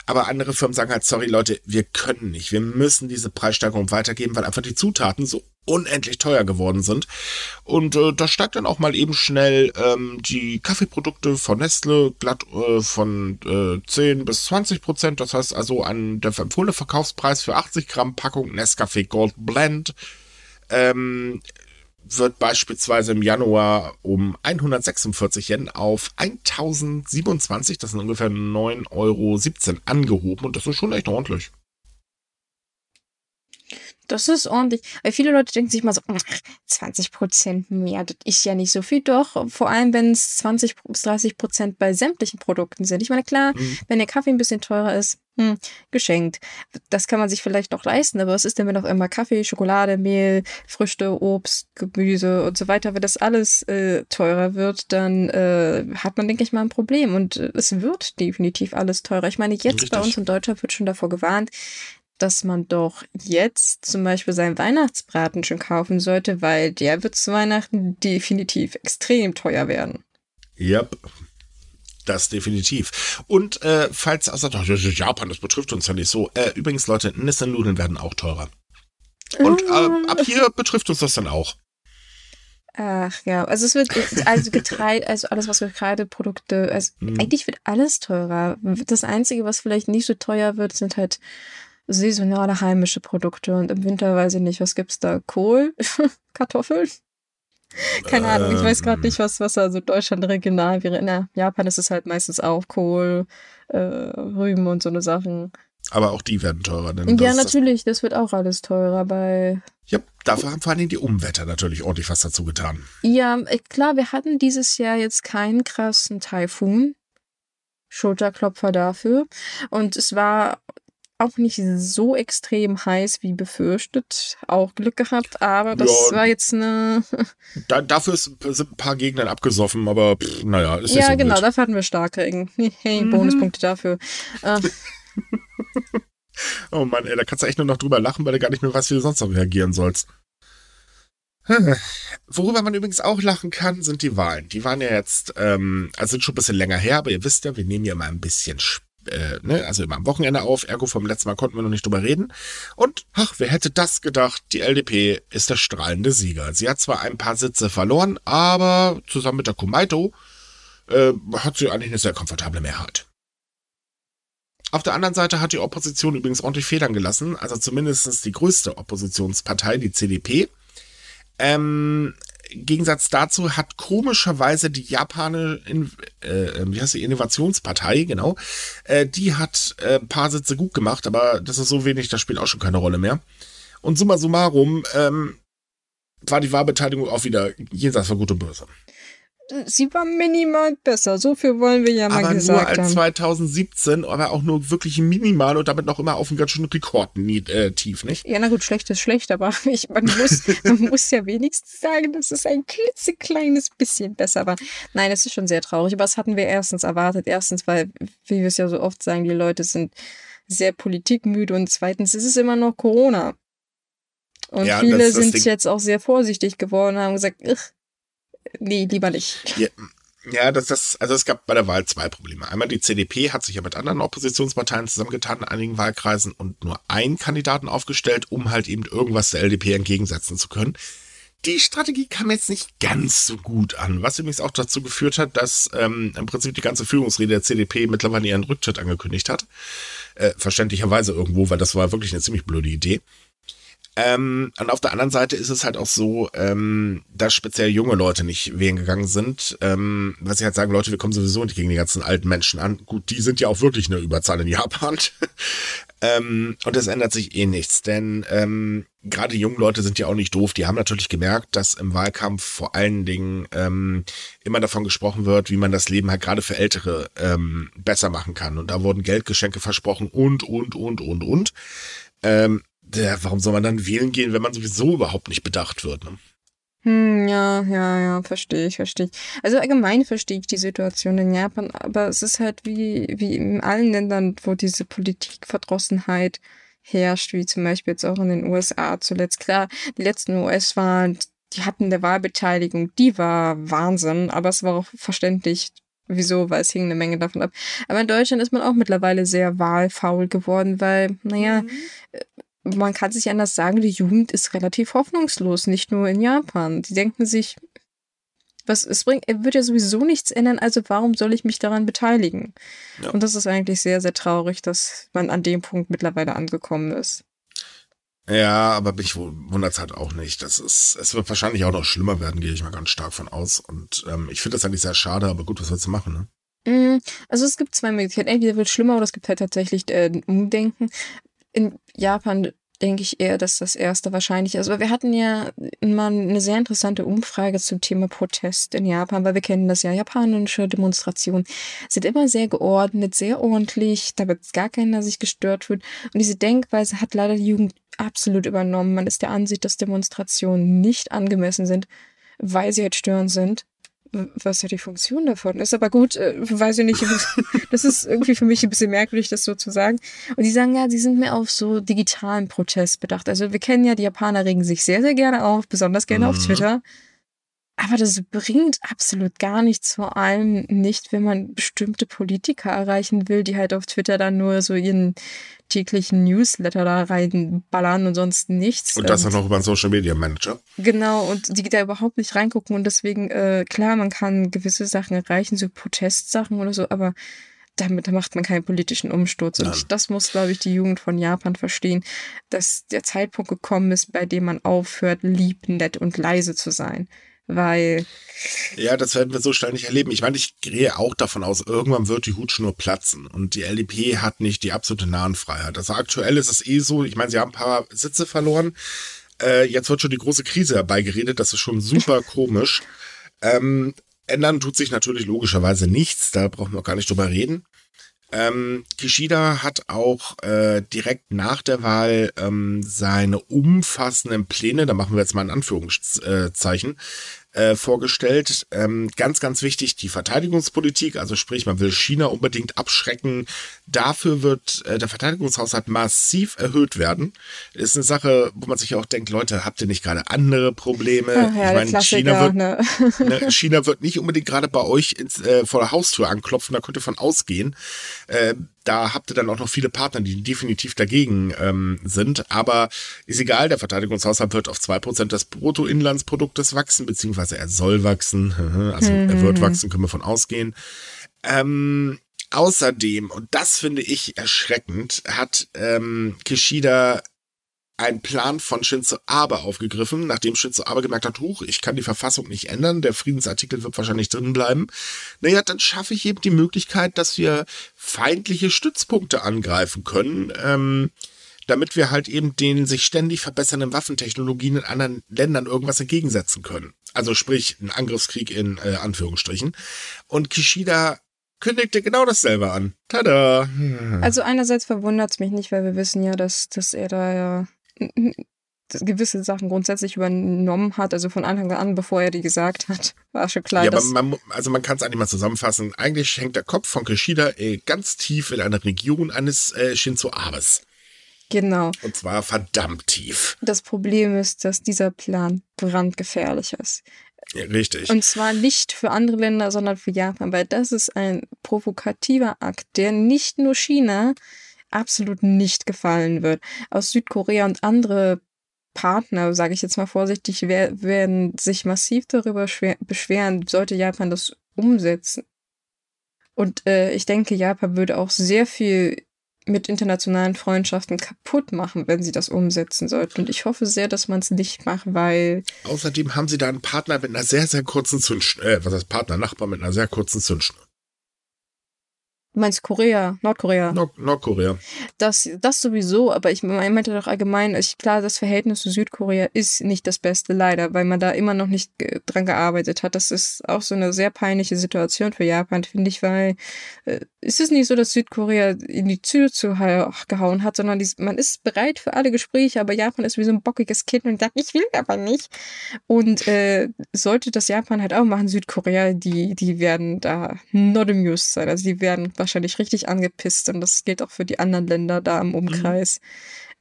aber andere Firmen sagen halt, sorry Leute, wir können nicht. Wir müssen diese Preissteigerung weitergeben, weil einfach die Zutaten so unendlich teuer geworden sind. Und äh, da steigt dann auch mal eben schnell ähm, die Kaffeeprodukte von Nestle glatt äh, von äh, 10 bis 20 Prozent. Das heißt also an der empfohlene Verkaufspreis für 80 Gramm Packung Nescafé Gold Blend ähm, wird beispielsweise im Januar um 146 Yen auf 1027, das sind ungefähr 9,17 Euro angehoben und das ist schon echt ordentlich. Das ist ordentlich. Weil viele Leute denken sich mal so, 20 Prozent mehr, das ist ja nicht so viel. Doch, vor allem, wenn es 20 bis 30 Prozent bei sämtlichen Produkten sind. Ich meine, klar, mhm. wenn der Kaffee ein bisschen teurer ist, hm, geschenkt. Das kann man sich vielleicht noch leisten, aber was ist denn, wenn auf einmal Kaffee, Schokolade, Mehl, Früchte, Obst, Gemüse und so weiter, wenn das alles äh, teurer wird, dann äh, hat man, denke ich mal, ein Problem. Und äh, es wird definitiv alles teurer. Ich meine, jetzt Richtig. bei uns in Deutschland wird schon davor gewarnt, dass man doch jetzt zum Beispiel seinen Weihnachtsbraten schon kaufen sollte, weil der wird zu Weihnachten definitiv extrem teuer werden. Yep. Das definitiv. Und äh, falls außer Japan, das betrifft uns ja nicht so. Äh, übrigens, Leute, Nissan-Nudeln werden auch teurer. Und äh, ab hier betrifft uns das dann auch. Ach ja, also es wird also Getreide, also alles was Getreideprodukte, also hm. eigentlich wird alles teurer. Das einzige, was vielleicht nicht so teuer wird, sind halt saisonale heimische Produkte und im Winter weiß ich nicht, was gibt's da? Kohl, Kartoffeln? Keine Ahnung, ich weiß gerade nicht, was, was also Deutschland regional wäre. In Japan ist es halt meistens auch Kohl, äh, Rüben und so eine Sachen. Aber auch die werden teurer. Denn ja, natürlich, das, das, wird auch alles teurer bei. Ja, dafür haben vor allem die Umwetter natürlich ordentlich was dazu getan. Ja, äh, klar, wir hatten dieses Jahr jetzt keinen krassen Taifun. Schulterklopfer dafür. Und es war auch nicht so extrem heiß wie befürchtet. Auch Glück gehabt, aber das ja, war jetzt eine. da, dafür ist, sind ein paar Gegner abgesoffen, aber pff, naja, ist Ja, so genau, dafür hatten wir Starkregen. Hey, mhm. Bonuspunkte dafür. Äh. oh Mann, ey, da kannst du echt nur noch drüber lachen, weil du gar nicht mehr weißt, wie du sonst noch reagieren sollst. Worüber man übrigens auch lachen kann, sind die Wahlen. Die waren ja jetzt, ähm, also sind schon ein bisschen länger her, aber ihr wisst ja, wir nehmen ja mal ein bisschen äh, ne, also immer am Wochenende auf, ergo vom letzten Mal konnten wir noch nicht drüber reden. Und, ach, wer hätte das gedacht? Die LDP ist der strahlende Sieger. Sie hat zwar ein paar Sitze verloren, aber zusammen mit der Kumaito äh, hat sie eigentlich eine sehr komfortable Mehrheit. Auf der anderen Seite hat die Opposition übrigens ordentlich Federn gelassen, also zumindest die größte Oppositionspartei, die CDP. Ähm, Gegensatz dazu hat komischerweise die Japaner, äh, wie heißt die, Innovationspartei, genau, äh, die hat äh, ein paar Sitze gut gemacht, aber das ist so wenig, das spielt auch schon keine Rolle mehr. Und summa summarum ähm, war die Wahlbeteiligung auch wieder jenseits von Gut und Böse sie war minimal besser. So viel wollen wir ja mal aber gesagt nur als 2017, aber auch nur wirklich minimal und damit noch immer auf einem ganz schönen Rekord äh, tief, nicht? Ja, na gut, schlecht ist schlecht, aber ich, man, muss, man muss ja wenigstens sagen, dass es ein klitzekleines bisschen besser war. Nein, es ist schon sehr traurig, aber das hatten wir erstens erwartet. Erstens, weil, wie wir es ja so oft sagen, die Leute sind sehr politikmüde und zweitens ist es immer noch Corona. Und ja, viele das, das sind Ding. jetzt auch sehr vorsichtig geworden und haben gesagt, nee, lieber nicht. Ja. Ja, das, das, also es gab bei der Wahl zwei Probleme. Einmal die CDP hat sich ja mit anderen Oppositionsparteien zusammengetan in einigen Wahlkreisen und nur einen Kandidaten aufgestellt, um halt eben irgendwas der LDP entgegensetzen zu können. Die Strategie kam jetzt nicht ganz so gut an, was übrigens auch dazu geführt hat, dass ähm, im Prinzip die ganze Führungsrede der CDP mittlerweile ihren Rücktritt angekündigt hat. Äh, verständlicherweise irgendwo, weil das war wirklich eine ziemlich blöde Idee. Ähm, und auf der anderen Seite ist es halt auch so, ähm, dass speziell junge Leute nicht wählen gegangen sind, ähm, was sie halt sagen, Leute, wir kommen sowieso nicht gegen die ganzen alten Menschen an. Gut, die sind ja auch wirklich eine Überzahl in Japan. ähm, und es ändert sich eh nichts, denn ähm, gerade junge Leute sind ja auch nicht doof. Die haben natürlich gemerkt, dass im Wahlkampf vor allen Dingen ähm, immer davon gesprochen wird, wie man das Leben halt gerade für Ältere ähm, besser machen kann. Und da wurden Geldgeschenke versprochen und, und, und, und, und. Ähm, ja, warum soll man dann wählen gehen, wenn man sowieso überhaupt nicht bedacht wird? Ne? Hm, ja, ja, ja, verstehe ich, verstehe ich. Also allgemein verstehe ich die Situation in Japan, aber es ist halt wie, wie in allen Ländern, wo diese Politikverdrossenheit herrscht, wie zum Beispiel jetzt auch in den USA zuletzt. Klar, die letzten US-Wahlen, die hatten der Wahlbeteiligung, die war Wahnsinn, aber es war auch verständlich, wieso, weil es hing eine Menge davon ab. Aber in Deutschland ist man auch mittlerweile sehr wahlfaul geworden, weil, naja, mhm man kann sich anders sagen, die Jugend ist relativ hoffnungslos, nicht nur in Japan. Die denken sich, was es bringt, er wird ja sowieso nichts ändern, also warum soll ich mich daran beteiligen? Ja. Und das ist eigentlich sehr, sehr traurig, dass man an dem Punkt mittlerweile angekommen ist. Ja, aber mich wundert es halt auch nicht. Das ist, es wird wahrscheinlich auch noch schlimmer werden, gehe ich mal ganz stark von aus. Und ähm, ich finde das eigentlich sehr schade, aber gut, was sollst du machen, ne? Mm, also es gibt zwei Möglichkeiten. Entweder wird es schlimmer oder es gibt halt tatsächlich äh, ein Umdenken in Japan denke ich eher, dass das erste wahrscheinlich ist. Aber wir hatten ja mal eine sehr interessante Umfrage zum Thema Protest in Japan, weil wir kennen das ja. Japanische Demonstrationen sind immer sehr geordnet, sehr ordentlich, da wird gar keiner sich gestört fühlt. Und diese Denkweise hat leider die Jugend absolut übernommen. Man ist der Ansicht, dass Demonstrationen nicht angemessen sind, weil sie halt störend sind was ja die Funktion davon ist. Aber gut, äh, weiß ich nicht. Das ist irgendwie für mich ein bisschen merkwürdig, das so zu sagen. Und die sagen ja, sie sind mehr auf so digitalen Protest bedacht. Also wir kennen ja, die Japaner regen sich sehr, sehr gerne auf, besonders gerne mhm. auf Twitter. Aber das bringt absolut gar nichts, vor allem nicht, wenn man bestimmte Politiker erreichen will, die halt auf Twitter dann nur so ihren täglichen Newsletter da reinballern und sonst nichts. Und das dann noch über einen Social Media Manager. Genau, und die da überhaupt nicht reingucken und deswegen, äh, klar, man kann gewisse Sachen erreichen, so Protestsachen oder so, aber damit macht man keinen politischen Umsturz. Und Nein. das muss, glaube ich, die Jugend von Japan verstehen, dass der Zeitpunkt gekommen ist, bei dem man aufhört, lieb, nett und leise zu sein weil. Ja, das werden wir so schnell nicht erleben. Ich meine, ich gehe auch davon aus, irgendwann wird die Hutschnur platzen und die LDP hat nicht die absolute Nahenfreiheit. Also aktuell ist es eh so, ich meine, sie haben ein paar Sitze verloren. Äh, jetzt wird schon die große Krise herbeigeredet, das ist schon super komisch. Ähm, ändern tut sich natürlich logischerweise nichts, da brauchen wir auch gar nicht drüber reden. Ähm, Kishida hat auch äh, direkt nach der Wahl ähm, seine umfassenden Pläne, da machen wir jetzt mal ein Anführungszeichen, äh, vorgestellt. Ähm, ganz, ganz wichtig, die Verteidigungspolitik, also sprich, man will China unbedingt abschrecken. Dafür wird äh, der Verteidigungshaushalt massiv erhöht werden. Ist eine Sache, wo man sich auch denkt, Leute, habt ihr nicht gerade andere Probleme? Ach ja, ich meine, China wird, ne? ne, China wird nicht unbedingt gerade bei euch ins, äh, vor der Haustür anklopfen, da könnt ihr von ausgehen. Äh, da habt ihr dann auch noch viele Partner, die definitiv dagegen ähm, sind. Aber ist egal, der Verteidigungshaushalt wird auf zwei Prozent des Bruttoinlandsproduktes wachsen, beziehungsweise er soll wachsen. Also mhm. er wird wachsen, können wir von ausgehen. Ähm, außerdem, und das finde ich erschreckend, hat ähm, Kishida einen Plan von Shinzo Abe aufgegriffen, nachdem Shinzo Abe gemerkt hat, huch, ich kann die Verfassung nicht ändern, der Friedensartikel wird wahrscheinlich drin bleiben. Naja, dann schaffe ich eben die Möglichkeit, dass wir feindliche Stützpunkte angreifen können, ähm, damit wir halt eben den sich ständig verbessernden Waffentechnologien in anderen Ländern irgendwas entgegensetzen können. Also sprich, ein Angriffskrieg in äh, Anführungsstrichen. Und Kishida kündigte genau dasselbe an. Tada! Also einerseits verwundert es mich nicht, weil wir wissen ja, dass, dass er da ja gewisse Sachen grundsätzlich übernommen hat, also von Anfang an, bevor er die gesagt hat, war schon klar. Ja, aber man, also man kann es eigentlich mal zusammenfassen. Eigentlich hängt der Kopf von Kishida äh, ganz tief in einer Region eines äh, Shinzo Abes. Genau. Und zwar verdammt tief. Das Problem ist, dass dieser Plan brandgefährlich ist. Ja, richtig. Und zwar nicht für andere Länder, sondern für Japan, weil das ist ein provokativer Akt, der nicht nur China, absolut nicht gefallen wird. Aus Südkorea und andere Partner, sage ich jetzt mal vorsichtig, werden sich massiv darüber beschweren, sollte Japan das umsetzen. Und äh, ich denke, Japan würde auch sehr viel mit internationalen Freundschaften kaputt machen, wenn sie das umsetzen sollten. Und ich hoffe sehr, dass man es nicht macht, weil. Außerdem haben sie da einen Partner mit einer sehr, sehr kurzen Zündschnur, äh, was heißt Partner, Nachbar mit einer sehr kurzen Zündschnur. Du meinst Korea, Nordkorea? Nord Nordkorea. Das, das sowieso, aber ich meinte doch allgemein, ich, klar, das Verhältnis zu Südkorea ist nicht das Beste, leider, weil man da immer noch nicht dran gearbeitet hat. Das ist auch so eine sehr peinliche Situation für Japan, finde ich, weil äh, es ist nicht so, dass Südkorea in die Tür zu gehauen hat, sondern die, man ist bereit für alle Gespräche, aber Japan ist wie so ein bockiges Kind und sagt, ich will aber nicht. Und äh, sollte das Japan halt auch machen, Südkorea, die, die werden da not amused sein. Also die werden wahrscheinlich richtig angepisst und das gilt auch für die anderen Länder da im Umkreis.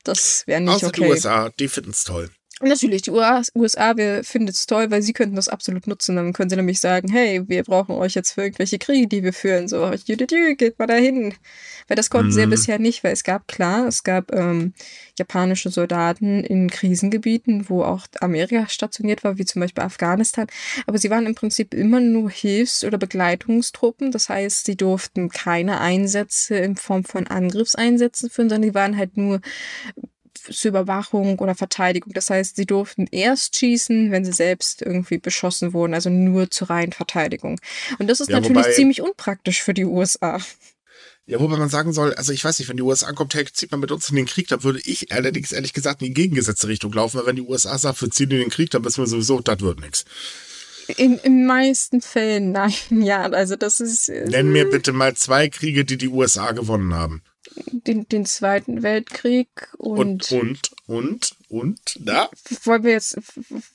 Das wäre nicht Außer okay. die USA, die finden es toll. Natürlich, die USA, wir finden es toll, weil sie könnten das absolut nutzen. Dann können sie nämlich sagen, hey, wir brauchen euch jetzt für irgendwelche Kriege, die wir führen. So, geht mal dahin. Weil das konnten mhm. sie ja mhm. bisher nicht, weil es gab, klar, es gab ähm, japanische Soldaten in Krisengebieten, wo auch Amerika stationiert war, wie zum Beispiel Afghanistan. Aber sie waren im Prinzip immer nur Hilfs- oder Begleitungstruppen. Das heißt, sie durften keine Einsätze in Form von Angriffseinsätzen führen, sondern die waren halt nur zur Überwachung oder Verteidigung. Das heißt, sie durften erst schießen, wenn sie selbst irgendwie beschossen wurden, also nur zur reinen Verteidigung. Und das ist ja, natürlich ziemlich unpraktisch für die USA. Ja, wobei man sagen soll, also ich weiß nicht, wenn die USA kommt, hey, zieht man mit uns in den Krieg, dann würde ich allerdings ehrlich gesagt in die gegengesetzte Richtung laufen, weil wenn die USA sagt, wir ziehen in den Krieg, dann wissen wir sowieso, das wird nichts. In den meisten Fällen nein, ja, also das ist. Äh, Nenn mir bitte mal zwei Kriege, die die USA gewonnen haben. Den, den Zweiten Weltkrieg und. Und, und, und, und, da? Wollen wir jetzt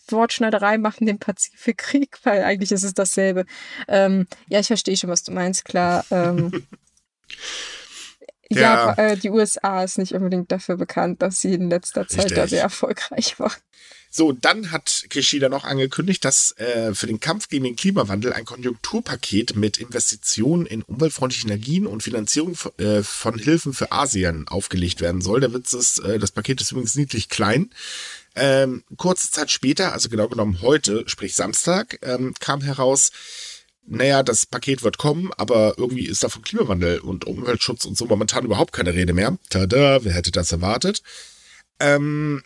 Wortschneiderei machen, den Pazifikkrieg, weil eigentlich ist es dasselbe. Ähm, ja, ich verstehe schon, was du meinst, klar. Ähm, ja, äh, die USA ist nicht unbedingt dafür bekannt, dass sie in letzter Zeit da sehr erfolgreich war. So, dann hat Kishida noch angekündigt, dass äh, für den Kampf gegen den Klimawandel ein Konjunkturpaket mit Investitionen in umweltfreundliche Energien und Finanzierung äh, von Hilfen für Asien aufgelegt werden soll. Der Witz ist, äh, das Paket ist übrigens niedlich klein. Ähm, kurze Zeit später, also genau genommen heute, sprich Samstag, ähm, kam heraus, naja, das Paket wird kommen, aber irgendwie ist da vom Klimawandel und Umweltschutz und so momentan überhaupt keine Rede mehr. Tada, wer hätte das erwartet? Ähm,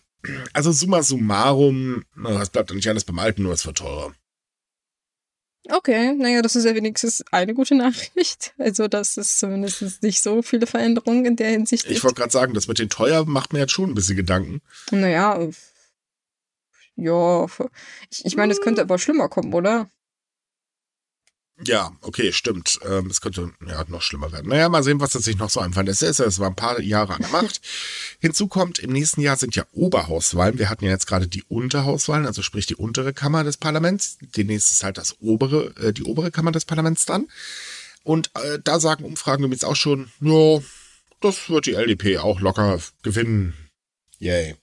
also summa summarum, es bleibt nicht alles beim Alten, nur es wird teurer. Okay, naja, das ist ja wenigstens eine gute Nachricht. Also, dass es zumindest nicht so viele Veränderungen in der Hinsicht gibt. Ich wollte gerade sagen, das mit den teuer macht mir jetzt schon ein bisschen Gedanken. Naja, ja, ich, ich meine, es könnte aber schlimmer kommen, oder? Ja, okay, stimmt. Ähm, es könnte ja noch schlimmer werden. Naja, mal sehen, was das sich noch so einfallen lässt. Es war ein paar Jahre an der Macht. Hinzu kommt, im nächsten Jahr sind ja Oberhauswahlen. Wir hatten ja jetzt gerade die Unterhauswahlen, also sprich die untere Kammer des Parlaments. Demnächst ist halt das obere, äh, die obere Kammer des Parlaments dann. Und äh, da sagen Umfragen übrigens auch schon, ja, das wird die LDP auch locker gewinnen. Yay.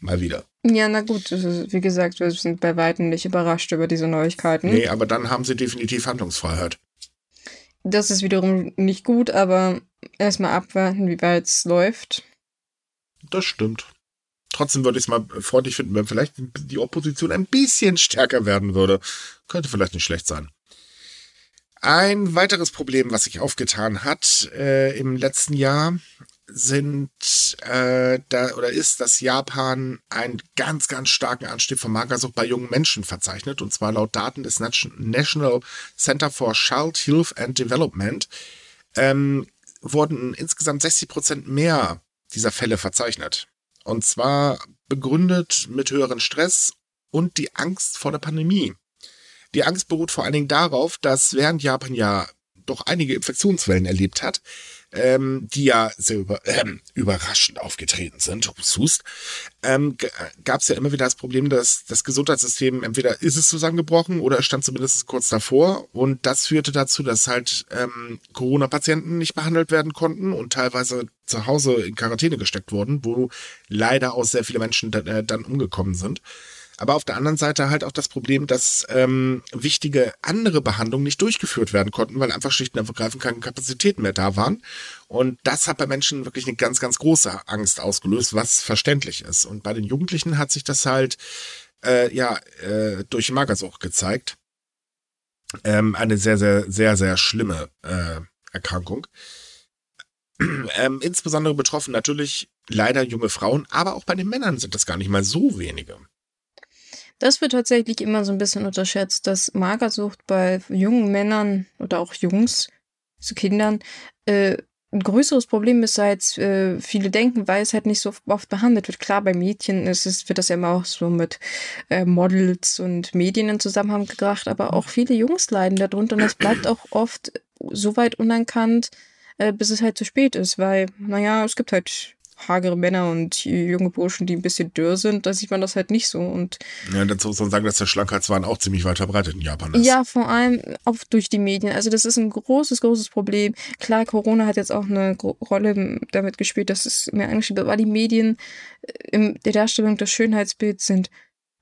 Mal wieder. Ja, na gut, wie gesagt, wir sind bei weitem nicht überrascht über diese Neuigkeiten. Nee, aber dann haben sie definitiv Handlungsfreiheit. Das ist wiederum nicht gut, aber erstmal abwarten, wie weit es läuft. Das stimmt. Trotzdem würde ich es mal freundlich finden, wenn vielleicht die Opposition ein bisschen stärker werden würde. Könnte vielleicht nicht schlecht sein. Ein weiteres Problem, was sich aufgetan hat äh, im letzten Jahr, sind äh, da oder ist, dass Japan einen ganz, ganz starken Anstieg von Magersucht bei jungen Menschen verzeichnet. Und zwar laut Daten des National Center for Child Health and Development ähm, wurden insgesamt 60 Prozent mehr dieser Fälle verzeichnet. Und zwar begründet mit höheren Stress und die Angst vor der Pandemie. Die Angst beruht vor allen Dingen darauf, dass während Japan ja doch einige Infektionswellen erlebt hat, ähm, die ja sehr über, ähm, überraschend aufgetreten sind, Hust, ähm, gab es ja immer wieder das Problem, dass das Gesundheitssystem entweder ist es zusammengebrochen oder stand zumindest kurz davor. Und das führte dazu, dass halt ähm, Corona-Patienten nicht behandelt werden konnten und teilweise zu Hause in Quarantäne gesteckt wurden, wo leider auch sehr viele Menschen dann, äh, dann umgekommen sind. Aber auf der anderen Seite halt auch das Problem, dass ähm, wichtige andere Behandlungen nicht durchgeführt werden konnten, weil einfach schlicht und ergreifend keine Kapazitäten mehr da waren. Und das hat bei Menschen wirklich eine ganz, ganz große Angst ausgelöst, was verständlich ist. Und bei den Jugendlichen hat sich das halt äh, ja äh, durch Magersucht gezeigt. Ähm, eine sehr, sehr, sehr, sehr schlimme äh, Erkrankung. Ähm, insbesondere betroffen natürlich leider junge Frauen, aber auch bei den Männern sind das gar nicht mal so wenige. Das wird tatsächlich immer so ein bisschen unterschätzt, dass Magersucht bei jungen Männern oder auch Jungs, zu Kindern, äh, ein größeres Problem ist, als äh, viele denken, weil es halt nicht so oft behandelt wird. Klar, bei Mädchen ist es, wird das ja immer auch so mit äh, Models und Medien in Zusammenhang gebracht, aber auch viele Jungs leiden darunter und das bleibt auch oft so weit unerkannt, äh, bis es halt zu spät ist, weil, naja, es gibt halt hagere Männer und junge Burschen, die ein bisschen dürr sind, da sieht man das halt nicht so. Und ja, dazu muss man sagen, dass der Schlankheitswahn auch ziemlich weit verbreitet in Japan ist. Ja, vor allem auch durch die Medien. Also das ist ein großes, großes Problem. Klar, Corona hat jetzt auch eine Rolle damit gespielt, dass es mehr angeschrieben wird, aber die Medien äh, in der Darstellung des Schönheitsbilds sind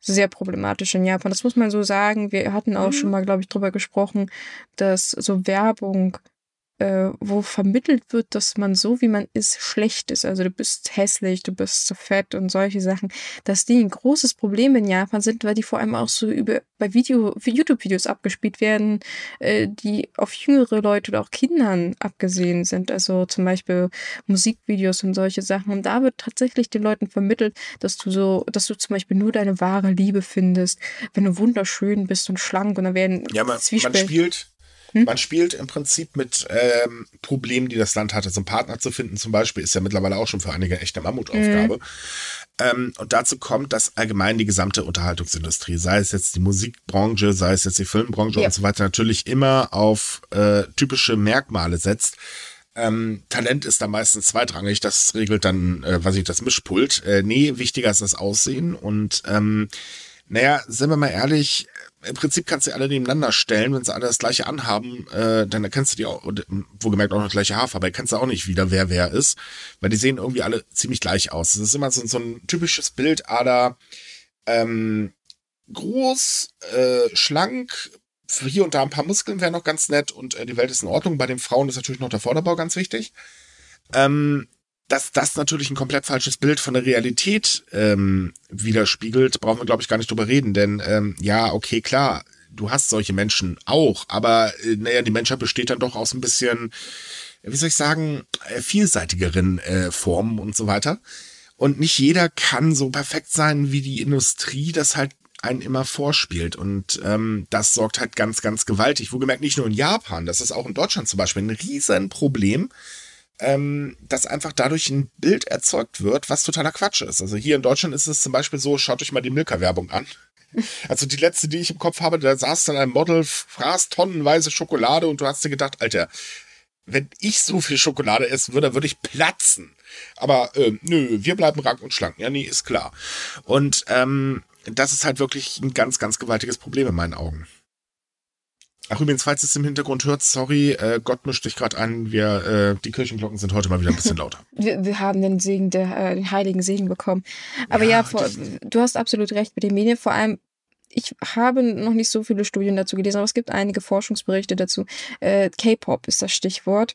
sehr problematisch in Japan. Das muss man so sagen. Wir hatten auch mhm. schon mal, glaube ich, drüber gesprochen, dass so Werbung äh, wo vermittelt wird, dass man so, wie man ist, schlecht ist. Also du bist hässlich, du bist zu fett und solche Sachen, dass die ein großes Problem in Japan sind, weil die vor allem auch so über bei Video, YouTube-Videos abgespielt werden, äh, die auf jüngere Leute oder auch Kindern abgesehen sind. Also zum Beispiel Musikvideos und solche Sachen. Und da wird tatsächlich den Leuten vermittelt, dass du so, dass du zum Beispiel nur deine wahre Liebe findest, wenn du wunderschön bist und schlank und dann werden ja, man, man spielt Hm? Man spielt im Prinzip mit ähm, Problemen, die das Land hatte. So einen Partner zu finden zum Beispiel ist ja mittlerweile auch schon für einige echte Mammutaufgabe. Mhm. Ähm, und dazu kommt, dass allgemein die gesamte Unterhaltungsindustrie, sei es jetzt die Musikbranche, sei es jetzt die Filmbranche ja. und so weiter, natürlich immer auf äh, typische Merkmale setzt. Ähm, Talent ist da meistens zweitrangig, das regelt dann, äh, was ich, das Mischpult. Äh, nee, wichtiger ist das Aussehen und ähm, naja, sind wir mal ehrlich, im Prinzip kannst du alle nebeneinander stellen, wenn sie alle das gleiche anhaben, äh, dann erkennst du die auch, wohlgemerkt auch noch gleiche Haarfarbe, erkennst du auch nicht wieder, wer wer ist, weil die sehen irgendwie alle ziemlich gleich aus. Das ist immer so, so ein typisches Bild, Ada, ähm, groß, äh, schlank, hier und da ein paar Muskeln wären noch ganz nett und äh, die Welt ist in Ordnung. Bei den Frauen ist natürlich noch der Vorderbau ganz wichtig. Ähm, dass das natürlich ein komplett falsches Bild von der Realität ähm, widerspiegelt, brauchen wir, glaube ich, gar nicht drüber reden. Denn ähm, ja, okay, klar, du hast solche Menschen auch, aber äh, naja, die Menschheit besteht dann doch aus ein bisschen, wie soll ich sagen, äh, vielseitigeren äh, Formen und so weiter. Und nicht jeder kann so perfekt sein, wie die Industrie das halt einen immer vorspielt. Und ähm, das sorgt halt ganz, ganz gewaltig. Wo gemerkt, nicht nur in Japan, das ist auch in Deutschland zum Beispiel ein riesen Problem ähm, dass einfach dadurch ein Bild erzeugt wird, was totaler Quatsch ist. Also hier in Deutschland ist es zum Beispiel so, schaut euch mal die Milka-Werbung an. Also die letzte, die ich im Kopf habe, da saß dann ein Model, fraß tonnenweise Schokolade und du hast dir gedacht, Alter, wenn ich so viel Schokolade essen würde, würde ich platzen. Aber äh, nö, wir bleiben rank und schlank. Ja, nee, ist klar. Und ähm, das ist halt wirklich ein ganz, ganz gewaltiges Problem in meinen Augen. Ach übrigens, falls es im Hintergrund hört, sorry, äh, Gott mischt dich gerade an. Wir, äh, die Kirchenglocken sind heute mal wieder ein bisschen lauter. wir, wir haben den Segen, der, äh, den heiligen Segen bekommen. Aber ja, ja vor, du hast absolut recht mit den Medien. Vor allem, ich habe noch nicht so viele Studien dazu gelesen, aber es gibt einige Forschungsberichte dazu. Äh, K-Pop ist das Stichwort.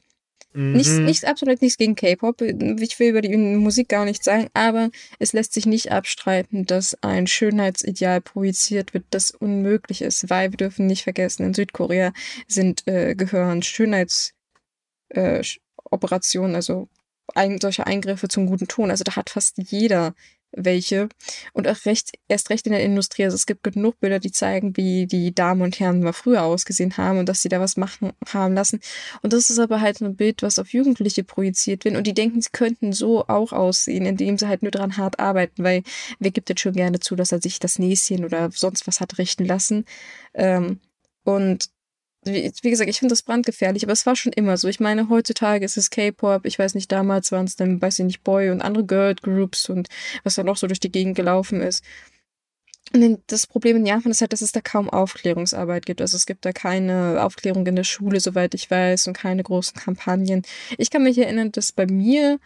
Mhm. Nichts, nichts, absolut nichts gegen K-Pop. Ich will über die Musik gar nichts sagen, aber es lässt sich nicht abstreiten, dass ein Schönheitsideal projiziert wird, das unmöglich ist, weil wir dürfen nicht vergessen, in Südkorea sind, äh, gehören Schönheitsoperationen, äh, also ein, solche Eingriffe zum guten Ton. Also da hat fast jeder welche. Und auch recht, erst recht in der Industrie. Also es gibt genug Bilder, die zeigen, wie die Damen und Herren mal früher ausgesehen haben und dass sie da was machen haben lassen. Und das ist aber halt ein Bild, was auf Jugendliche projiziert wird. Und die denken, sie könnten so auch aussehen, indem sie halt nur dran hart arbeiten, weil wer gibt jetzt schon gerne zu, dass er sich das Näschen oder sonst was hat richten lassen. Ähm, und wie, wie gesagt, ich finde das brandgefährlich, aber es war schon immer so. Ich meine, heutzutage ist es K-Pop, ich weiß nicht, damals waren es dann, weiß ich nicht, Boy und andere Girl-Groups und was da noch so durch die Gegend gelaufen ist. Und das Problem in Japan ist halt, dass es da kaum Aufklärungsarbeit gibt. Also es gibt da keine Aufklärung in der Schule, soweit ich weiß, und keine großen Kampagnen. Ich kann mich erinnern, dass bei mir,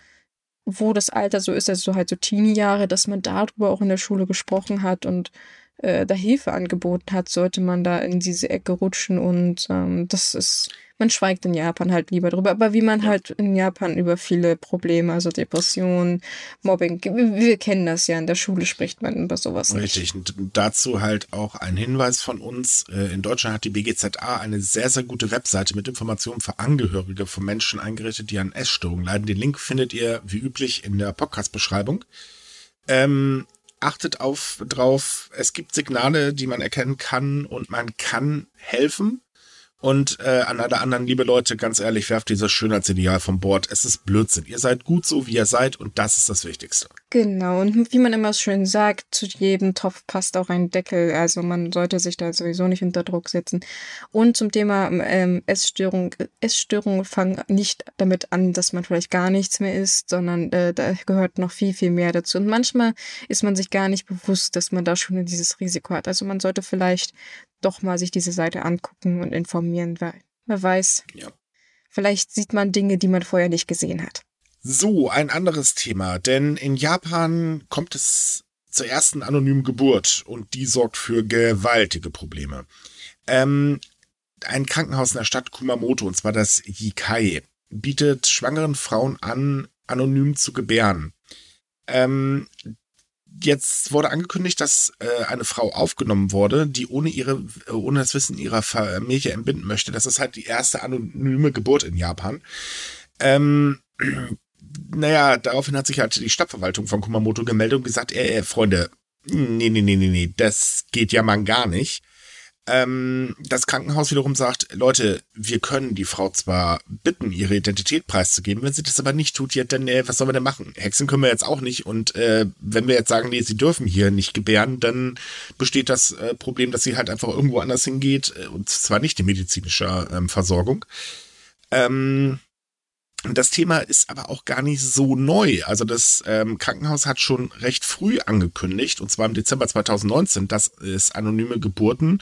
wo das Alter so ist, also so halt so Teenie-Jahre, dass man darüber auch in der Schule gesprochen hat und äh, da Hilfe angeboten hat, sollte man da in diese Ecke rutschen und ähm, das ist, man schweigt in Japan halt lieber drüber, aber wie man halt in Japan über viele Probleme, also Depressionen, Mobbing, wir, wir kennen das ja, in der Schule spricht man über sowas Richtig, nicht. und dazu halt auch ein Hinweis von uns, äh, in Deutschland hat die BGZA eine sehr, sehr gute Webseite mit Informationen für Angehörige von Menschen eingerichtet, die an Essstörungen leiden. Den Link findet ihr wie üblich in der Podcast-Beschreibung. Ähm, achtet auf drauf, es gibt Signale, die man erkennen kann und man kann helfen. Und äh, an alle anderen, liebe Leute, ganz ehrlich, werft dieses Schönheitsideal vom Bord. Es ist Blödsinn. Ihr seid gut so, wie ihr seid und das ist das Wichtigste. Genau. Und wie man immer schön sagt, zu jedem Topf passt auch ein Deckel. Also man sollte sich da sowieso nicht unter Druck setzen. Und zum Thema ähm, Essstörung. Essstörungen fangen nicht damit an, dass man vielleicht gar nichts mehr isst, sondern äh, da gehört noch viel, viel mehr dazu. Und manchmal ist man sich gar nicht bewusst, dass man da schon dieses Risiko hat. Also man sollte vielleicht doch mal sich diese Seite angucken und informieren, weil wer weiß, ja. vielleicht sieht man Dinge, die man vorher nicht gesehen hat. So, ein anderes Thema, denn in Japan kommt es zur ersten anonymen Geburt und die sorgt für gewaltige Probleme. Ähm, ein Krankenhaus in der Stadt Kumamoto, und zwar das Yikai, bietet schwangeren Frauen an, anonym zu gebären. Ähm, jetzt wurde angekündigt, dass äh, eine Frau aufgenommen wurde, die ohne ihre, ohne das Wissen ihrer Familie entbinden möchte. Das ist halt die erste anonyme Geburt in Japan. Ähm, naja, daraufhin hat sich halt die Stadtverwaltung von Kumamoto gemeldet und gesagt, äh, äh, Freunde, nee, nee, nee, nee, nee, das geht ja mal gar nicht. Ähm, das Krankenhaus wiederum sagt, Leute, wir können die Frau zwar bitten, ihre Identität preiszugeben, wenn sie das aber nicht tut, ja, dann, äh, was sollen wir denn machen? Hexen können wir jetzt auch nicht und äh, wenn wir jetzt sagen, nee, sie dürfen hier nicht gebären, dann besteht das äh, Problem, dass sie halt einfach irgendwo anders hingeht äh, und zwar nicht in medizinischer ähm, Versorgung. Ähm, das Thema ist aber auch gar nicht so neu. Also das ähm, Krankenhaus hat schon recht früh angekündigt, und zwar im Dezember 2019, dass es anonyme Geburten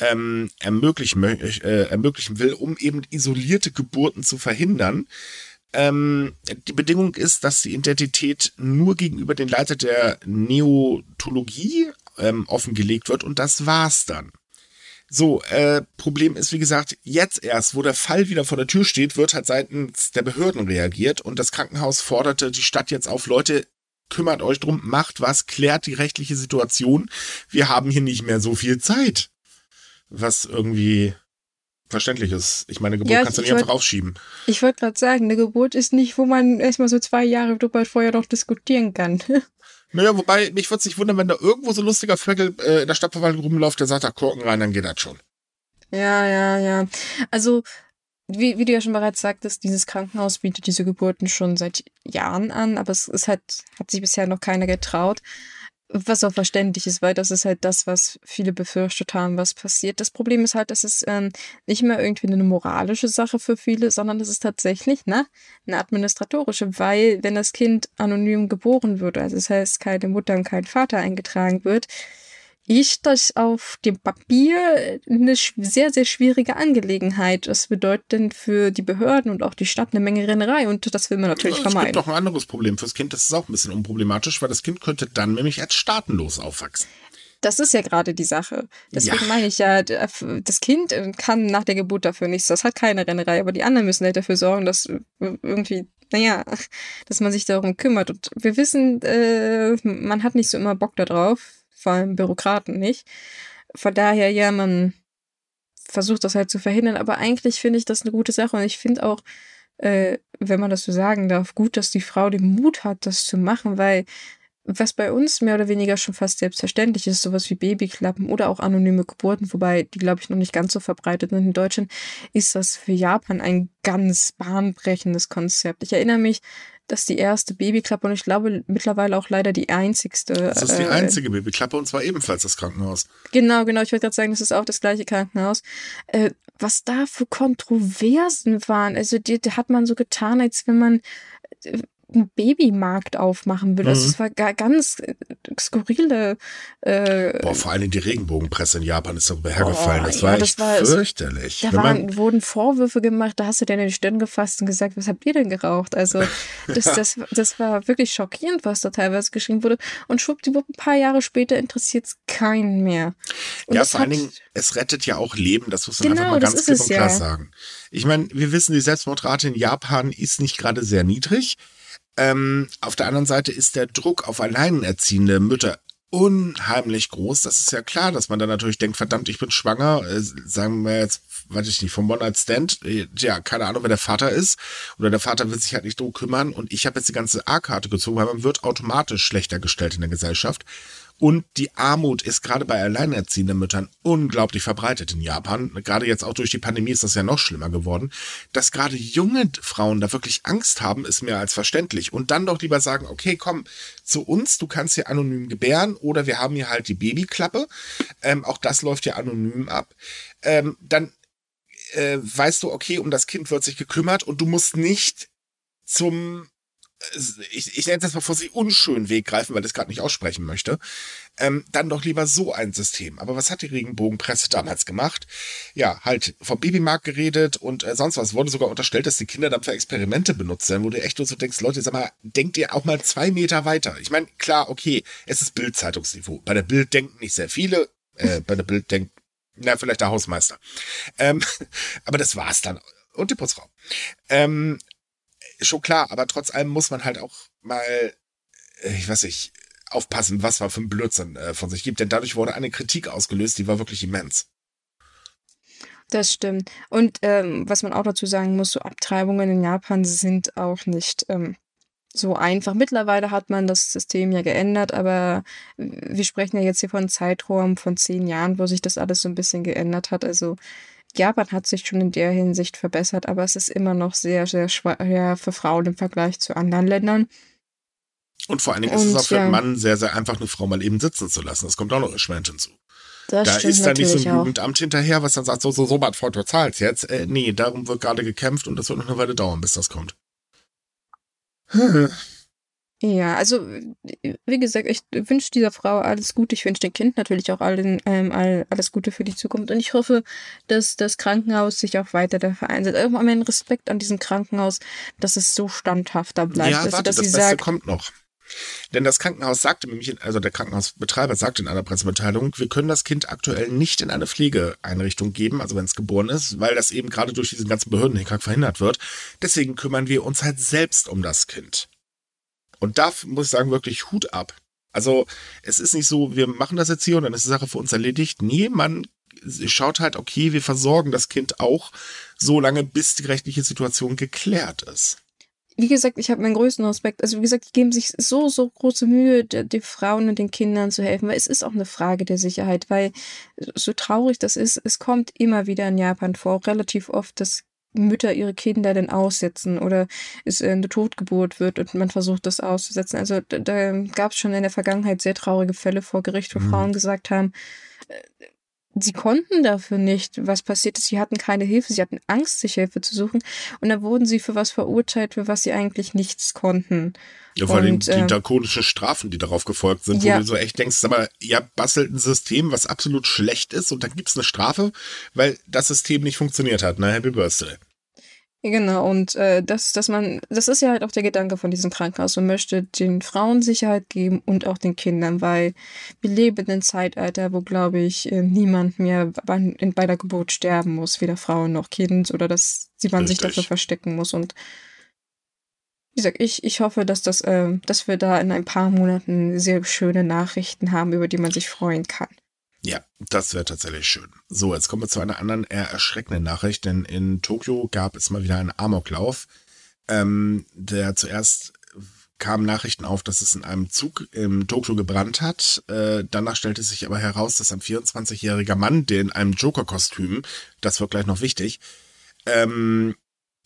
ähm, ermöglichen, äh, ermöglichen will, um eben isolierte Geburten zu verhindern. Ähm, die Bedingung ist, dass die Identität nur gegenüber den Leiter der Neotologie ähm, offengelegt wird und das war's dann. So, äh, Problem ist, wie gesagt, jetzt erst, wo der Fall wieder vor der Tür steht, wird halt seitens der Behörden reagiert und das Krankenhaus forderte die Stadt jetzt auf, Leute, kümmert euch drum, macht was, klärt die rechtliche Situation. Wir haben hier nicht mehr so viel Zeit. Was irgendwie verständlich ist. Ich meine, Geburt ja, kannst du nicht wollt, einfach aufschieben. Ich wollte gerade sagen, eine Geburt ist nicht, wo man erstmal so zwei Jahre drüber vorher noch diskutieren kann. Naja, wobei, mich würde es nicht wundern, wenn da irgendwo so ein lustiger Vögel äh, in der Stadtverwaltung rumläuft, der sagt, da Korken rein, dann geht das schon. Ja, ja, ja. Also, wie, wie du ja schon bereits sagtest, dieses Krankenhaus bietet diese Geburten schon seit Jahren an, aber es, es hat, hat sich bisher noch keiner getraut. Was auch verständlich ist, weil das ist halt das, was viele befürchtet haben, was passiert. Das Problem ist halt, dass es ähm, nicht mehr irgendwie eine moralische Sache für viele, sondern es ist tatsächlich ne, eine administratorische, weil wenn das Kind anonym geboren wird, also das heißt keine Mutter und kein Vater eingetragen wird, ist das auf dem Papier eine sehr, sehr schwierige Angelegenheit. Das bedeutet für die Behörden und auch die Stadt eine Menge Rennerei und das will man natürlich ja, vermeiden. Es gibt doch ein anderes Problem fürs Kind, das ist auch ein bisschen unproblematisch, weil das Kind könnte dann nämlich als staatenlos aufwachsen. Das ist ja gerade die Sache. Deswegen ja. meine ich ja, das Kind kann nach der Geburt dafür nichts. Das hat keine Rennerei, aber die anderen müssen halt dafür sorgen, dass irgendwie naja, dass man sich darum kümmert. Und wir wissen, äh, man hat nicht so immer Bock darauf vor allem Bürokraten nicht. Von daher, ja, man versucht das halt zu verhindern, aber eigentlich finde ich das eine gute Sache und ich finde auch, äh, wenn man das so sagen darf, gut, dass die Frau den Mut hat, das zu machen, weil was bei uns mehr oder weniger schon fast selbstverständlich ist, sowas wie Babyklappen oder auch anonyme Geburten, wobei die, glaube ich, noch nicht ganz so verbreitet sind in Deutschland, ist das für Japan ein ganz bahnbrechendes Konzept. Ich erinnere mich, dass die erste Babyklappe und ich glaube mittlerweile auch leider die einzigste. Das ist die äh, einzige Babyklappe und zwar ebenfalls das Krankenhaus. Genau, genau. Ich wollte gerade sagen, das ist auch das gleiche Krankenhaus. Äh, was da für Kontroversen waren. Also die, die hat man so getan, als wenn man äh, einen Babymarkt aufmachen will. Also mhm. Das war ganz äh, skurrile. Äh, Boah, vor allem die Regenbogenpresse in Japan ist darüber hergefallen. Das war ja, das war, fürchterlich. Da waren, wurden Vorwürfe gemacht, da hast du dir in die Stirn gefasst und gesagt, was habt ihr denn geraucht? Also das, das, das war wirklich schockierend, was da teilweise geschrieben wurde. Und schwuppdiwupp, ein paar Jahre später interessiert es keinen mehr. Und ja, vor allen Dingen, es rettet ja auch Leben, das muss man genau, einfach mal ganz klipp und klar ja. sagen. Ich meine, wir wissen, die Selbstmordrate in Japan ist nicht gerade sehr niedrig. Ähm, auf der anderen Seite ist der Druck auf alleinerziehende Mütter unheimlich groß. Das ist ja klar, dass man dann natürlich denkt, verdammt, ich bin schwanger, äh, sagen wir jetzt, weiß ich nicht, vom One-Night-Stand, äh, ja, keine Ahnung, wer der Vater ist, oder der Vater will sich halt nicht drum kümmern und ich habe jetzt die ganze A-Karte gezogen, weil man wird automatisch schlechter gestellt in der Gesellschaft. Und die Armut ist gerade bei alleinerziehenden Müttern unglaublich verbreitet in Japan. Gerade jetzt auch durch die Pandemie ist das ja noch schlimmer geworden. Dass gerade junge Frauen da wirklich Angst haben, ist mehr als verständlich. Und dann doch lieber sagen, okay, komm zu uns, du kannst hier anonym gebären oder wir haben hier halt die Babyklappe. Ähm, auch das läuft ja anonym ab. Ähm, dann äh, weißt du, okay, um das Kind wird sich gekümmert und du musst nicht zum ich, ich nenne es jetzt mal vor sie unschönen Weg greifen, weil ich es gerade nicht aussprechen möchte, ähm, dann doch lieber so ein System. Aber was hat die Regenbogenpresse damals gemacht? Ja, halt vom Babymarkt geredet und äh, sonst was. Wurde sogar unterstellt, dass die Kinder dann für Experimente benutzt werden, wo du echt nur so denkst, Leute, sag mal, denkt ihr auch mal zwei Meter weiter. Ich meine, klar, okay, es ist Bildzeitungsniveau. Bei der Bild denken nicht sehr viele, äh, bei der Bild denkt, na, vielleicht der Hausmeister. Ähm, aber das war's dann. Und die Putzfrau. Ähm, schon klar, aber trotz allem muss man halt auch mal, äh, ich weiß nicht, aufpassen, was man für ein Blödsinn äh, von sich gibt. Denn dadurch wurde eine Kritik ausgelöst, die war wirklich immens. Das stimmt. Und ähm, was man auch dazu sagen muss, so Abtreibungen in Japan sind auch nicht ähm, so einfach. Mittlerweile hat man das System ja geändert, aber wir sprechen ja jetzt hier von einem Zeitraum von zehn Jahren, wo sich das alles so ein bisschen geändert hat. Also Japan hat sich schon in der Hinsicht verbessert, aber es ist immer noch sehr, sehr schwer für Frauen im Vergleich zu anderen Ländern. Und vor allen Dingen ist es auch für ja. einen Mann sehr, sehr einfach, eine Frau mal eben sitzen zu lassen. Das kommt auch noch erschwerend hinzu. Das da ist dann nicht so ein Jugendamt hinterher, was dann sagt, so, so, so, Bad Frau, du zahlst jetzt. Äh, nee, darum wird gerade gekämpft und das wird noch eine Weile dauern, bis das kommt. Ja, also wie gesagt, ich wünsche dieser Frau alles Gute. Ich wünsche dem Kind natürlich auch allen, ähm, alles Gute für die Zukunft. Und ich hoffe, dass das Krankenhaus sich auch weiter dafür einsetzt. Irgendwann meinen Respekt an diesem Krankenhaus, dass es so standhafter bleibt. Ja, also, warte, dass das Beste sagt, kommt noch. Denn das Krankenhaus sagte nämlich, also der Krankenhausbetreiber sagte in einer Pressemitteilung, wir können das Kind aktuell nicht in eine Pflegeeinrichtung geben, also wenn es geboren ist, weil das eben gerade durch diesen ganzen Behördenhickhack verhindert wird. Deswegen kümmern wir uns halt selbst um das Kind. Und da muss ich sagen, wirklich Hut ab. Also es ist nicht so, wir machen das jetzt hier und dann ist die Sache für uns erledigt. Nee, man schaut halt, okay, wir versorgen das Kind auch so lange, bis die rechtliche Situation geklärt ist. Wie gesagt, ich habe meinen größten Respekt. Also wie gesagt, die geben sich so, so große Mühe, den Frauen und den Kindern zu helfen, weil es ist auch eine Frage der Sicherheit, weil so traurig das ist, es kommt immer wieder in Japan vor, relativ oft, dass Mütter ihre Kinder denn aussetzen oder es eine Totgeburt wird und man versucht das auszusetzen. Also da, da gab es schon in der Vergangenheit sehr traurige Fälle vor Gericht, wo mhm. Frauen gesagt haben, äh, sie konnten dafür nicht, was passiert ist. Sie hatten keine Hilfe, sie hatten Angst, sich Hilfe zu suchen. Und dann wurden sie für was verurteilt, für was sie eigentlich nichts konnten. Ja, vor allem die äh, drakonischen Strafen, die darauf gefolgt sind, ja. wo du so echt denkst, aber ihr bastelt ein System, was absolut schlecht ist und dann gibt's eine Strafe, weil das System nicht funktioniert hat. Na, Happy Birthday. Genau, und äh, das, dass man, das ist ja halt auch der Gedanke von diesem Krankenhaus. Man möchte den Frauen Sicherheit geben und auch den Kindern, weil wir leben in einem Zeitalter, wo, glaube ich, äh, niemand mehr bei, bei der Geburt sterben muss, weder Frauen noch Kind, oder dass sie man sich dafür verstecken muss. Und wie gesagt, ich, ich hoffe, dass das, äh, dass wir da in ein paar Monaten sehr schöne Nachrichten haben, über die man sich freuen kann. Ja, das wäre tatsächlich schön. So, jetzt kommen wir zu einer anderen eher erschreckenden Nachricht, denn in Tokio gab es mal wieder einen Amoklauf, ähm, der zuerst kamen Nachrichten auf, dass es in einem Zug im Tokio gebrannt hat. Äh, danach stellte sich aber heraus, dass ein 24-jähriger Mann, der in einem Joker-Kostüm, das wird gleich noch wichtig, ähm,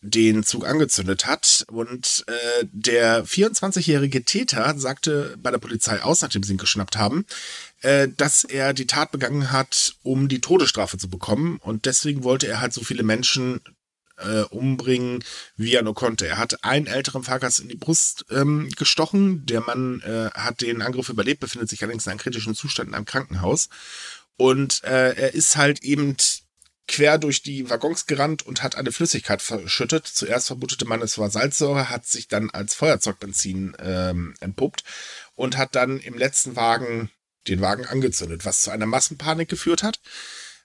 den Zug angezündet hat. Und äh, der 24-jährige Täter sagte bei der Polizei aus, nachdem sie ihn geschnappt haben, äh, dass er die Tat begangen hat, um die Todesstrafe zu bekommen. Und deswegen wollte er halt so viele Menschen äh, umbringen, wie er nur konnte. Er hat einen älteren Fahrgast in die Brust ähm, gestochen. Der Mann äh, hat den Angriff überlebt, befindet sich allerdings in einem kritischen Zustand in einem Krankenhaus. Und äh, er ist halt eben quer durch die Waggons gerannt und hat eine Flüssigkeit verschüttet. Zuerst vermutete man, es war Salzsäure, hat sich dann als Feuerzeugbenzin ähm, entpuppt und hat dann im letzten Wagen den Wagen angezündet, was zu einer Massenpanik geführt hat.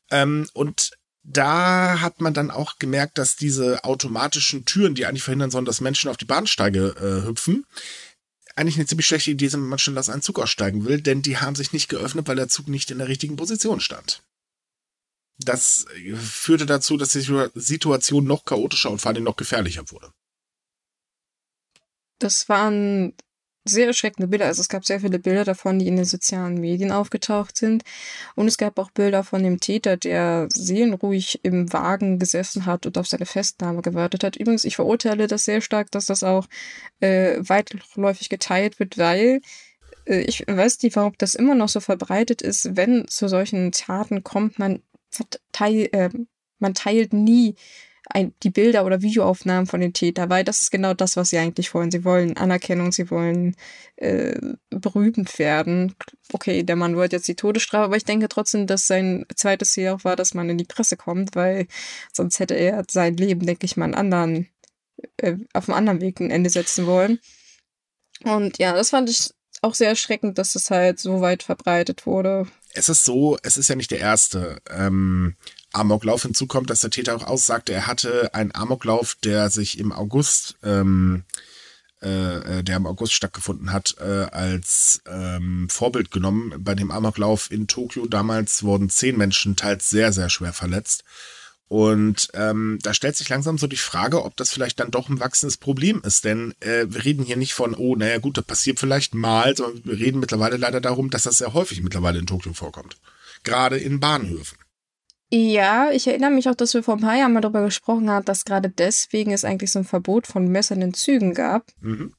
Ähm, und da hat man dann auch gemerkt, dass diese automatischen Türen, die eigentlich verhindern sollen, dass Menschen auf die Bahnsteige äh, hüpfen, eigentlich eine ziemlich schlechte Idee sind, wenn man schnell aus einem Zug aussteigen will, denn die haben sich nicht geöffnet, weil der Zug nicht in der richtigen Position stand. Das führte dazu, dass die Situation noch chaotischer und vor allem noch gefährlicher wurde. Das waren sehr erschreckende Bilder. Also es gab sehr viele Bilder davon, die in den sozialen Medien aufgetaucht sind. Und es gab auch Bilder von dem Täter, der seelenruhig im Wagen gesessen hat und auf seine Festnahme gewartet hat. Übrigens, ich verurteile das sehr stark, dass das auch äh, weitläufig geteilt wird, weil äh, ich weiß nicht, warum das immer noch so verbreitet ist. Wenn zu solchen Taten kommt, man, verteil, äh, man teilt nie ein, die Bilder oder Videoaufnahmen von den Tätern, weil das ist genau das, was sie eigentlich wollen. Sie wollen Anerkennung, sie wollen äh, berühmt werden. Okay, der Mann wollte jetzt die Todesstrafe, aber ich denke trotzdem, dass sein zweites Ziel auch war, dass man in die Presse kommt, weil sonst hätte er sein Leben, denke ich mal, einen anderen, äh, auf einem anderen Weg ein Ende setzen wollen. Und ja, das fand ich auch sehr erschreckend, dass es halt so weit verbreitet wurde. Es ist so, es ist ja nicht der erste. Ähm, Amoklauf hinzukommt, dass der Täter auch aussagte, er hatte einen Amoklauf, der sich im August, ähm, äh, äh, der im August stattgefunden hat, äh, als ähm, Vorbild genommen. Bei dem Amoklauf in Tokio damals wurden zehn Menschen teils sehr, sehr schwer verletzt. Und ähm, da stellt sich langsam so die Frage, ob das vielleicht dann doch ein wachsendes Problem ist. Denn äh, wir reden hier nicht von, oh, naja gut, das passiert vielleicht mal, sondern wir reden mittlerweile leider darum, dass das sehr häufig mittlerweile in Tokio vorkommt. Gerade in Bahnhöfen. Ja, ich erinnere mich auch, dass wir vor ein paar Jahren mal darüber gesprochen haben, dass gerade deswegen es eigentlich so ein Verbot von messernden Zügen gab. Mhm.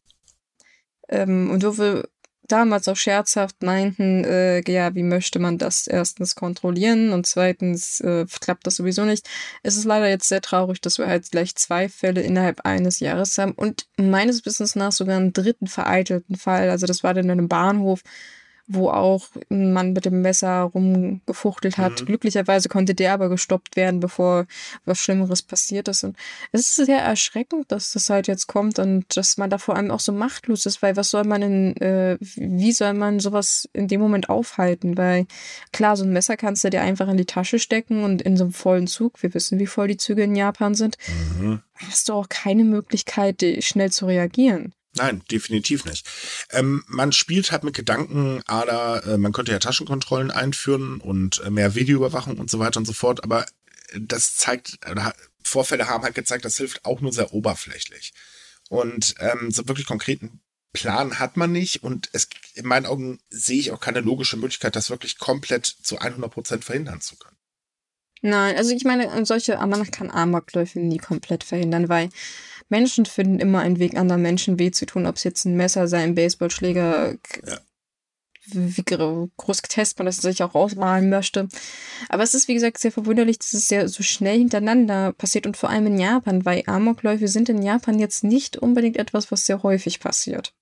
Ähm, und wo wir damals auch scherzhaft meinten, äh, ja, wie möchte man das erstens kontrollieren und zweitens äh, klappt das sowieso nicht. Es ist leider jetzt sehr traurig, dass wir halt gleich zwei Fälle innerhalb eines Jahres haben und meines Wissens nach sogar einen dritten vereitelten Fall. Also das war dann in einem Bahnhof, wo auch ein Mann mit dem Messer rumgefuchtelt hat. Mhm. Glücklicherweise konnte der aber gestoppt werden, bevor was Schlimmeres passiert ist. Und es ist sehr erschreckend, dass das halt jetzt kommt und dass man da vor allem auch so machtlos ist, weil was soll man in, äh, wie soll man sowas in dem Moment aufhalten? Weil klar, so ein Messer kannst du dir einfach in die Tasche stecken und in so einem vollen Zug, wir wissen, wie voll die Züge in Japan sind, mhm. hast du auch keine Möglichkeit, schnell zu reagieren. Nein, definitiv nicht. Ähm, man spielt halt mit Gedanken, Ada, äh, man könnte ja Taschenkontrollen einführen und äh, mehr Videoüberwachung und so weiter und so fort, aber das zeigt, oder Vorfälle haben halt gezeigt, das hilft auch nur sehr oberflächlich. Und ähm, so wirklich konkreten Plan hat man nicht und es, in meinen Augen sehe ich auch keine logische Möglichkeit, das wirklich komplett zu 100 Prozent verhindern zu können. Nein, also ich meine, solche, man kann Amokläufe nie komplett verhindern, weil Menschen finden immer einen Weg, anderen Menschen weh zu tun, ob es jetzt ein Messer sei, ein Baseballschläger, ja. wie groß getestet man das sich auch ausmalen möchte. Aber es ist, wie gesagt, sehr verwunderlich, dass es sehr so schnell hintereinander passiert und vor allem in Japan, weil Amokläufe sind in Japan jetzt nicht unbedingt etwas, was sehr häufig passiert.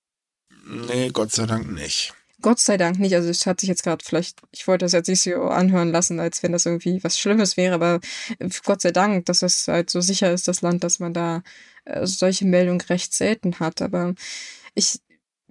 Nee, Gott sei Dank nicht. Gott sei Dank nicht. Also es hat sich jetzt gerade vielleicht, ich wollte das jetzt nicht so anhören lassen, als wenn das irgendwie was Schlimmes wäre, aber Gott sei Dank, dass es halt so sicher ist, das Land, dass man da solche Meldungen recht selten hat. Aber ich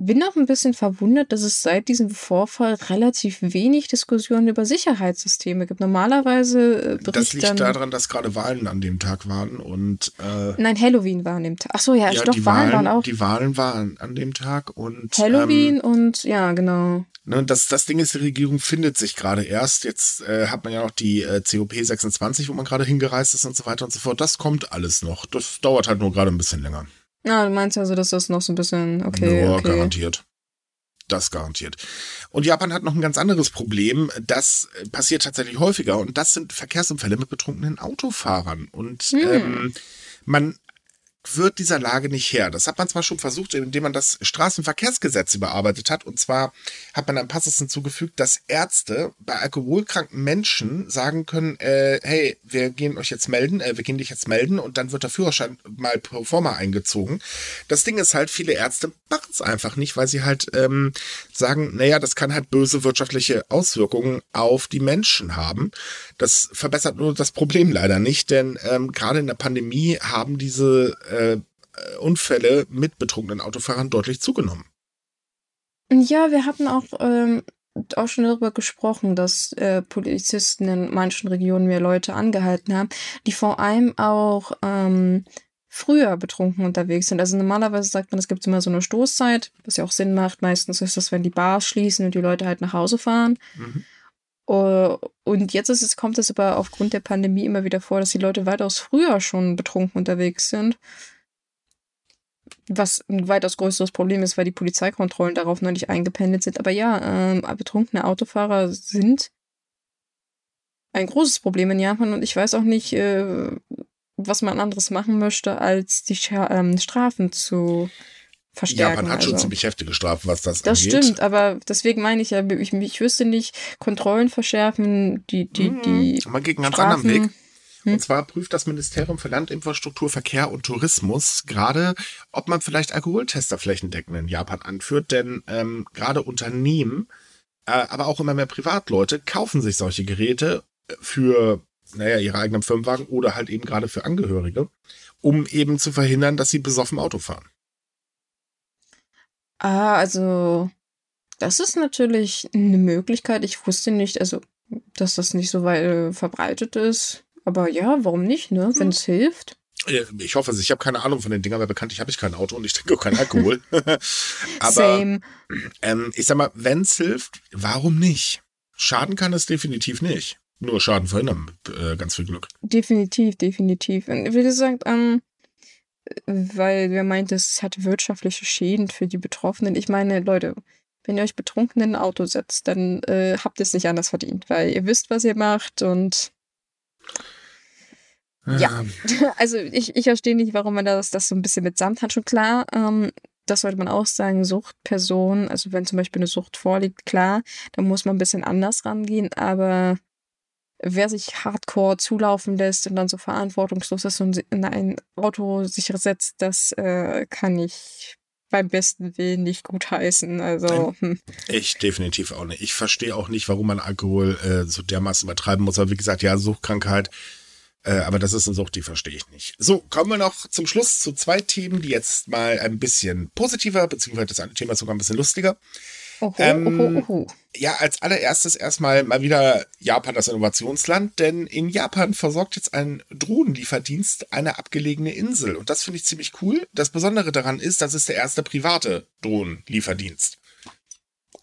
bin auch ein bisschen verwundert, dass es seit diesem Vorfall relativ wenig Diskussionen über Sicherheitssysteme gibt. Normalerweise äh, Das liegt dann, daran, dass gerade Wahlen an dem Tag waren und äh, Nein, Halloween war an dem Tag. Ach so, ja, ja doch, Wahlen, Wahlen, waren auch. Die Wahlen waren an dem Tag und Halloween ähm, und ja, genau. Ne, das, das Ding ist, die Regierung findet sich gerade erst. Jetzt äh, hat man ja noch die äh, COP 26, wo man gerade hingereist ist und so weiter und so fort. Das kommt alles noch. Das dauert halt nur gerade ein bisschen länger. Ah, du meinst also, dass das noch so ein bisschen, okay. Ja, okay. garantiert. Das garantiert. Und Japan hat noch ein ganz anderes Problem. Das passiert tatsächlich häufiger. Und das sind Verkehrsunfälle mit betrunkenen Autofahrern. Und hm. ähm, man wird dieser Lage nicht her. Das hat man zwar schon versucht, indem man das Straßenverkehrsgesetz überarbeitet hat. Und zwar hat man einen Passus hinzugefügt, dass Ärzte bei alkoholkranken Menschen sagen können, äh, hey, wir gehen euch jetzt melden, äh, wir gehen dich jetzt melden und dann wird der Führerschein mal pro forma eingezogen. Das Ding ist halt, viele Ärzte machen es einfach nicht, weil sie halt ähm, sagen, naja, das kann halt böse wirtschaftliche Auswirkungen auf die Menschen haben. Das verbessert nur das Problem leider nicht, denn ähm, gerade in der Pandemie haben diese äh, Unfälle mit betrunkenen Autofahrern deutlich zugenommen. Ja, wir hatten auch, ähm, auch schon darüber gesprochen, dass äh, Polizisten in manchen Regionen mehr Leute angehalten haben, die vor allem auch ähm, früher betrunken unterwegs sind. Also normalerweise sagt man, es gibt immer so eine Stoßzeit, was ja auch Sinn macht. Meistens ist das, wenn die Bars schließen und die Leute halt nach Hause fahren. Mhm. Uh, und jetzt ist es, kommt es aber aufgrund der Pandemie immer wieder vor, dass die Leute weitaus früher schon betrunken unterwegs sind. Was ein weitaus größeres Problem ist, weil die Polizeikontrollen darauf noch nicht eingependelt sind. Aber ja, ähm, betrunkene Autofahrer sind ein großes Problem in Japan und ich weiß auch nicht, äh, was man anderes machen möchte, als die ähm, Strafen zu verstärken. Japan hat schon also. ziemlich heftige Strafen, was das, das angeht. Das stimmt, aber deswegen meine ich ja, ich, ich wüsste nicht, Kontrollen verschärfen, die, die, mhm. die. Man geht einen ganz Strafen. anderen Weg. Hm? Und zwar prüft das Ministerium für Landinfrastruktur, Verkehr und Tourismus gerade, ob man vielleicht Alkoholtester flächendeckend in Japan anführt, denn ähm, gerade Unternehmen, äh, aber auch immer mehr Privatleute kaufen sich solche Geräte für, naja, ihre eigenen Firmenwagen oder halt eben gerade für Angehörige, um eben zu verhindern, dass sie besoffen Auto fahren. Ah, also das ist natürlich eine Möglichkeit. Ich wusste nicht, also dass das nicht so weit äh, verbreitet ist. Aber ja, warum nicht, ne? Wenn es hm. hilft. Ich hoffe es. Ich habe keine Ahnung von den Dingern, weil bekanntlich habe ich kein Auto und ich trinke auch keinen Alkohol. Aber Same. Ähm, ich sag mal, wenn es hilft, warum nicht? Schaden kann es definitiv nicht. nur Schaden verhindern mit äh, ganz viel Glück. Definitiv, definitiv. Und wie gesagt, ähm, weil wer meint, es hat wirtschaftliche Schäden für die Betroffenen. Ich meine, Leute, wenn ihr euch betrunken in ein Auto setzt, dann äh, habt ihr es nicht anders verdient, weil ihr wisst, was ihr macht und ja, also ich, ich verstehe nicht, warum man das, das so ein bisschen mit Samt hat. Schon klar, ähm, das sollte man auch sagen, Suchtpersonen, also wenn zum Beispiel eine Sucht vorliegt, klar, dann muss man ein bisschen anders rangehen, aber wer sich hardcore zulaufen lässt und dann so verantwortungslos ist und in ein Auto sich setzt, das äh, kann ich beim besten Willen nicht gut heißen. Also hm. ich definitiv auch nicht. Ich verstehe auch nicht, warum man Alkohol äh, so dermaßen übertreiben muss. Aber wie gesagt, ja, Suchtkrankheit äh, aber das ist eine Sucht, die verstehe ich nicht. So, kommen wir noch zum Schluss zu zwei Themen, die jetzt mal ein bisschen positiver, beziehungsweise das eine Thema ist sogar ein bisschen lustiger. Oho, ähm, oho, oho. Ja, als allererstes erstmal mal wieder Japan das Innovationsland, denn in Japan versorgt jetzt ein Drohnenlieferdienst eine abgelegene Insel und das finde ich ziemlich cool. Das Besondere daran ist, das ist der erste private Drohnenlieferdienst.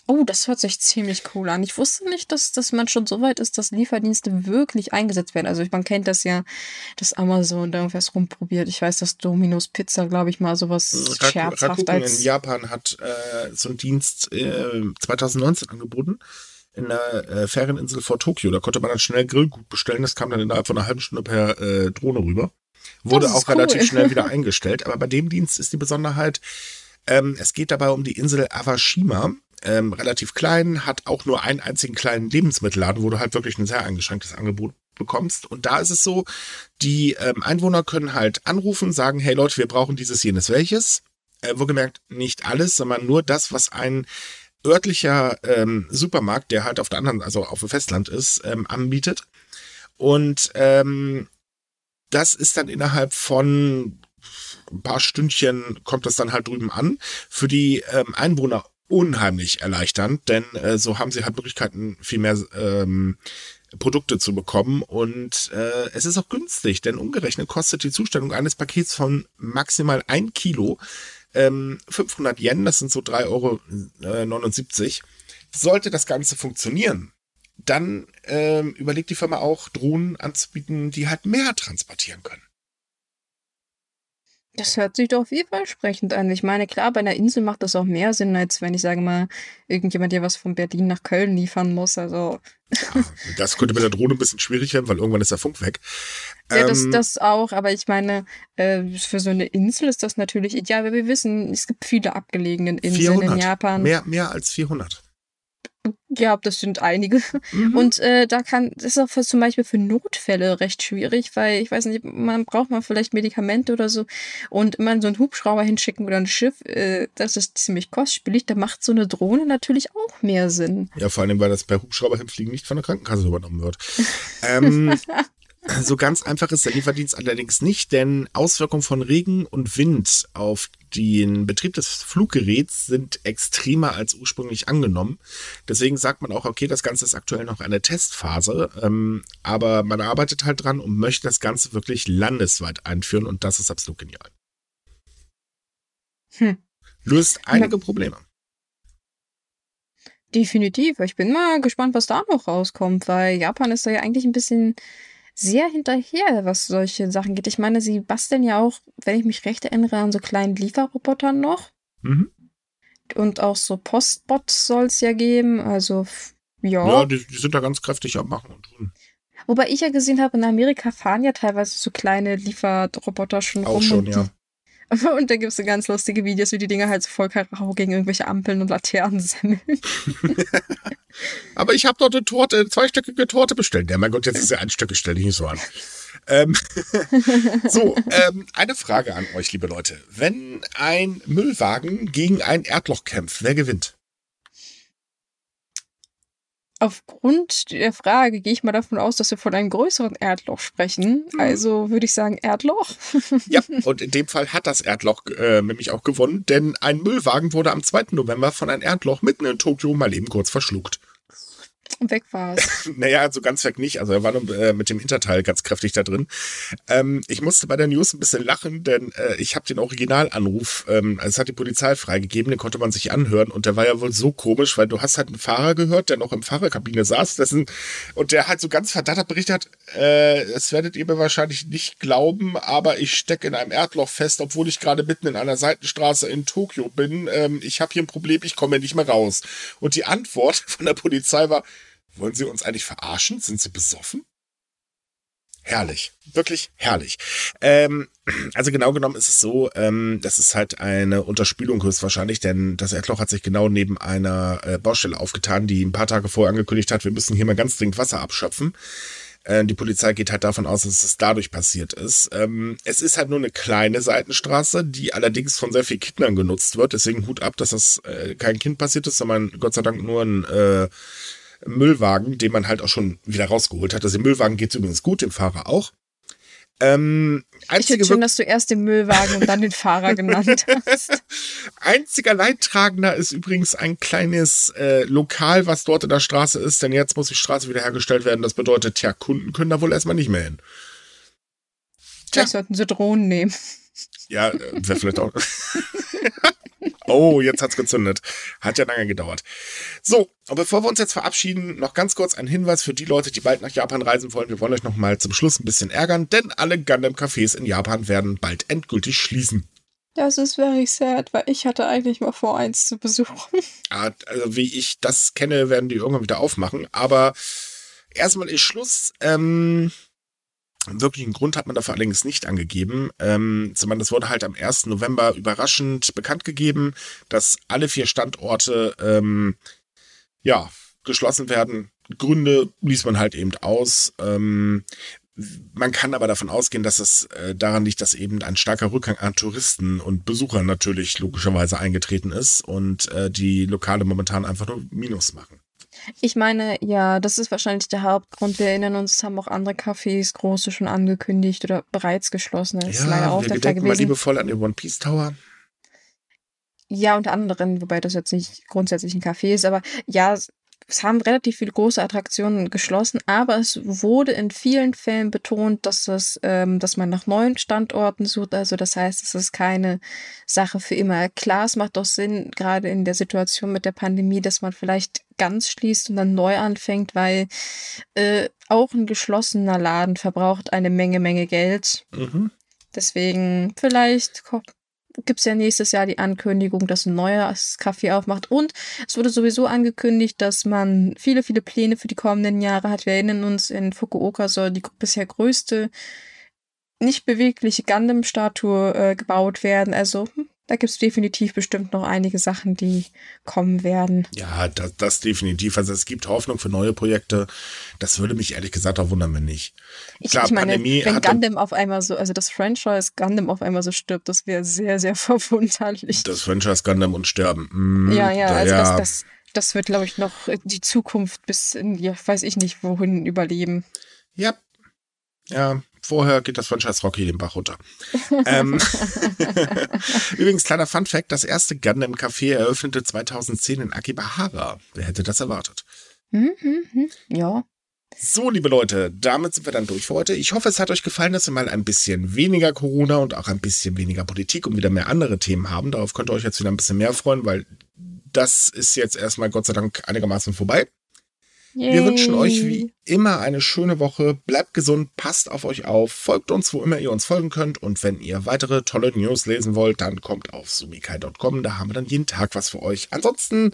Oh, das hört sich ziemlich cool an. Ich wusste nicht, dass, dass man schon so weit ist, dass Lieferdienste wirklich eingesetzt werden. Also man kennt das ja, dass Amazon da irgendwas rumprobiert. Ich weiß, dass Domino's Pizza, glaube ich, mal sowas Rak scherzhaft Rakuten als... in Japan hat äh, so einen Dienst äh, 2019 angeboten in der äh, Ferieninsel vor Tokio. Da konnte man dann schnell Grillgut bestellen. Das kam dann innerhalb von einer halben Stunde per äh, Drohne rüber. Wurde auch cool. relativ schnell wieder eingestellt. Aber bei dem Dienst ist die Besonderheit, ähm, es geht dabei um die Insel Awashima ähm, relativ klein, hat auch nur einen einzigen kleinen Lebensmittelladen, wo du halt wirklich ein sehr eingeschränktes Angebot bekommst. Und da ist es so, die ähm, Einwohner können halt anrufen, sagen, hey Leute, wir brauchen dieses, jenes, welches. Äh, wohlgemerkt, nicht alles, sondern nur das, was ein örtlicher ähm, Supermarkt, der halt auf der anderen, also auf dem Festland ist, ähm, anbietet. Und ähm, das ist dann innerhalb von ein paar Stündchen kommt das dann halt drüben an. Für die ähm, Einwohner unheimlich erleichternd, denn äh, so haben sie halt Möglichkeiten, viel mehr ähm, Produkte zu bekommen und äh, es ist auch günstig, denn umgerechnet kostet die Zustellung eines Pakets von maximal ein Kilo ähm, 500 Yen, das sind so 3,79 Euro. Äh, Sollte das Ganze funktionieren, dann ähm, überlegt die Firma auch, Drohnen anzubieten, die halt mehr transportieren können. Das hört sich doch vielversprechend an. Ich meine, klar, bei einer Insel macht das auch mehr Sinn, als wenn ich sage mal, irgendjemand dir was von Berlin nach Köln liefern muss. Also. Ja, das könnte mit der Drohne ein bisschen schwierig werden, weil irgendwann ist der Funk weg. Ja, ähm, das, das auch, aber ich meine, äh, für so eine Insel ist das natürlich ideal, weil wir wissen, es gibt viele abgelegene Inseln 400. in Japan. Mehr, mehr als 400. Ja, das sind einige. Mhm. Und äh, da kann, das ist auch für, zum Beispiel für Notfälle recht schwierig, weil ich weiß nicht, man braucht man vielleicht Medikamente oder so und immer so einen Hubschrauber hinschicken oder ein Schiff, äh, das ist ziemlich kostspielig. Da macht so eine Drohne natürlich auch mehr Sinn. Ja, vor allem, weil das per Hubschrauber hinfliegen nicht von der Krankenkasse übernommen wird. ähm, so ganz einfach ist der Lieferdienst allerdings nicht, denn Auswirkungen von Regen und Wind auf den Betrieb des Fluggeräts sind extremer als ursprünglich angenommen. Deswegen sagt man auch, okay, das Ganze ist aktuell noch eine Testphase, ähm, aber man arbeitet halt dran und möchte das Ganze wirklich landesweit einführen und das ist absolut genial. Hm. Löst einige Probleme. Definitiv. Ich bin mal gespannt, was da noch rauskommt, weil Japan ist da ja eigentlich ein bisschen sehr hinterher, was solche Sachen geht. Ich meine, sie basteln ja auch, wenn ich mich recht erinnere, an so kleinen Lieferrobotern noch. Mhm. Und auch so Postbots soll es ja geben. Also, ja. Ja, die, die, sind da ganz kräftig am Machen und tun. Wobei ich ja gesehen habe, in Amerika fahren ja teilweise so kleine Lieferroboter schon auch rum. Auch schon, ja. Und da gibt es so ganz lustige Videos, wie die Dinger halt so voll Karacho gegen irgendwelche Ampeln und Laternen semmeln. Aber ich habe dort eine Torte, eine zweistöckige Torte bestellt. Ja, mein Gott, jetzt ist ja ein Stück, stell dich nicht so an. Ähm, so, ähm, eine Frage an euch, liebe Leute. Wenn ein Müllwagen gegen ein Erdloch kämpft, wer gewinnt? Aufgrund der Frage gehe ich mal davon aus, dass wir von einem größeren Erdloch sprechen. Mhm. Also würde ich sagen Erdloch. ja, und in dem Fall hat das Erdloch äh, nämlich auch gewonnen, denn ein Müllwagen wurde am 2. November von einem Erdloch mitten in Tokio mal eben kurz verschluckt. Und weg war es. naja, so ganz weg nicht. Also er war nur äh, mit dem Hinterteil ganz kräftig da drin. Ähm, ich musste bei der News ein bisschen lachen, denn äh, ich habe den Originalanruf, ähm, es hat die Polizei freigegeben, den konnte man sich anhören und der war ja wohl so komisch, weil du hast halt einen Fahrer gehört, der noch im Fahrerkabine saß dessen, und der halt so ganz verdattert berichtet hat, äh, das werdet ihr mir wahrscheinlich nicht glauben, aber ich stecke in einem Erdloch fest, obwohl ich gerade mitten in einer Seitenstraße in Tokio bin. Ähm, ich habe hier ein Problem, ich komme nicht mehr raus. Und die Antwort von der Polizei war, wollen Sie uns eigentlich verarschen? Sind Sie besoffen? Herrlich, wirklich herrlich. Ähm, also genau genommen ist es so, ähm, das ist halt eine Unterspülung höchstwahrscheinlich, denn das Erdloch hat sich genau neben einer äh, Baustelle aufgetan, die ein paar Tage vorher angekündigt hat, wir müssen hier mal ganz dringend Wasser abschöpfen. Äh, die Polizei geht halt davon aus, dass es dadurch passiert ist. Ähm, es ist halt nur eine kleine Seitenstraße, die allerdings von sehr vielen Kindern genutzt wird. Deswegen Hut ab, dass das äh, kein Kind passiert ist, sondern Gott sei Dank nur ein äh, Müllwagen, den man halt auch schon wieder rausgeholt hat. Also dem Müllwagen geht es übrigens gut, dem Fahrer auch. Ähm, ich finde schön, dass du erst den Müllwagen und dann den Fahrer genannt hast. Einziger Leidtragender ist übrigens ein kleines äh, Lokal, was dort in der Straße ist, denn jetzt muss die Straße wieder hergestellt werden. Das bedeutet, ja, Kunden können da wohl erstmal nicht mehr hin. Vielleicht sollten sie Drohnen nehmen. Ja, äh, wäre vielleicht auch. Oh, jetzt hat's gezündet. Hat ja lange gedauert. So, und bevor wir uns jetzt verabschieden, noch ganz kurz ein Hinweis für die Leute, die bald nach Japan reisen wollen. Wir wollen euch noch mal zum Schluss ein bisschen ärgern, denn alle Gundam-Cafés in Japan werden bald endgültig schließen. Das ist very sad, weil ich hatte eigentlich mal vor, eins zu besuchen. Ah, also wie ich das kenne, werden die irgendwann wieder aufmachen. Aber erstmal ist Schluss. Ähm, wirklichen Grund hat man dafür allerdings nicht angegeben. Ähm, das wurde halt am 1. November überraschend bekannt gegeben, dass alle vier Standorte ähm, ja geschlossen werden. Gründe ließ man halt eben aus. Ähm, man kann aber davon ausgehen, dass es äh, daran liegt, dass eben ein starker Rückgang an Touristen und Besuchern natürlich logischerweise eingetreten ist und äh, die Lokale momentan einfach nur Minus machen. Ich meine, ja, das ist wahrscheinlich der Hauptgrund. Wir erinnern uns, es haben auch andere Cafés, große, schon angekündigt oder bereits geschlossen. Das ja, ist leider auch wir der Fall gewesen. mal liebevoll an den One Piece Tower. Ja, unter anderem, wobei das jetzt nicht grundsätzlich ein Café ist, aber ja, es haben relativ viele große Attraktionen geschlossen, aber es wurde in vielen Fällen betont, dass das, ähm, dass man nach neuen Standorten sucht. Also das heißt, es ist keine Sache für immer. Klar, es macht doch Sinn, gerade in der Situation mit der Pandemie, dass man vielleicht ganz schließt und dann neu anfängt, weil äh, auch ein geschlossener Laden verbraucht eine Menge, Menge Geld. Mhm. Deswegen vielleicht gibt es ja nächstes Jahr die Ankündigung, dass ein neues Café aufmacht. Und es wurde sowieso angekündigt, dass man viele, viele Pläne für die kommenden Jahre hat. Wir erinnern uns, in Fukuoka soll die bisher größte nicht bewegliche Gundam-Statue äh, gebaut werden. Also hm, da gibt es definitiv bestimmt noch einige Sachen, die kommen werden. Ja, das, das definitiv. Also es gibt Hoffnung für neue Projekte. Das würde mich ehrlich gesagt auch wundern, wenn nicht. Ich, Klar, ich meine, Pandemie wenn Gundam auf einmal so, also das Franchise Gundam auf einmal so stirbt, das wäre sehr, sehr verwunderlich. Das Franchise Gundam und sterben. Mm, ja, ja, also ja. Das, das, das wird, glaube ich, noch die Zukunft bis in, ja, weiß ich nicht, wohin überleben. Ja. Ja, Vorher geht das Franchise Rocky den Bach runter. ähm, Übrigens, kleiner Fun Fact, das erste Gundam Café eröffnete 2010 in Akibahara. Wer hätte das erwartet? Hm, hm, hm. Ja. So, liebe Leute, damit sind wir dann durch für heute. Ich hoffe, es hat euch gefallen, dass wir mal ein bisschen weniger Corona und auch ein bisschen weniger Politik und wieder mehr andere Themen haben. Darauf könnt ihr euch jetzt wieder ein bisschen mehr freuen, weil das ist jetzt erstmal Gott sei Dank einigermaßen vorbei. Yay. Wir wünschen euch wie immer eine schöne Woche. Bleibt gesund, passt auf euch auf, folgt uns, wo immer ihr uns folgen könnt. Und wenn ihr weitere tolle News lesen wollt, dann kommt auf sumikai.com. Da haben wir dann jeden Tag was für euch. Ansonsten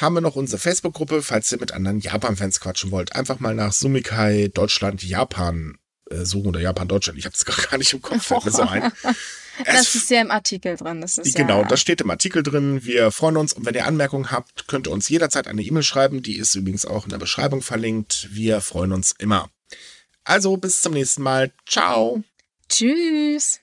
haben wir noch unsere Facebook-Gruppe, falls ihr mit anderen Japan-Fans quatschen wollt. Einfach mal nach Sumikai Deutschland Japan äh, suchen oder Japan Deutschland. Ich habe es gar nicht im Kopf, fällt mir so ein. Das ist ja im Artikel drin. Das ist genau, ja das steht im Artikel drin. Wir freuen uns und wenn ihr Anmerkungen habt, könnt ihr uns jederzeit eine E-Mail schreiben. Die ist übrigens auch in der Beschreibung verlinkt. Wir freuen uns immer. Also bis zum nächsten Mal. Ciao. Tschüss.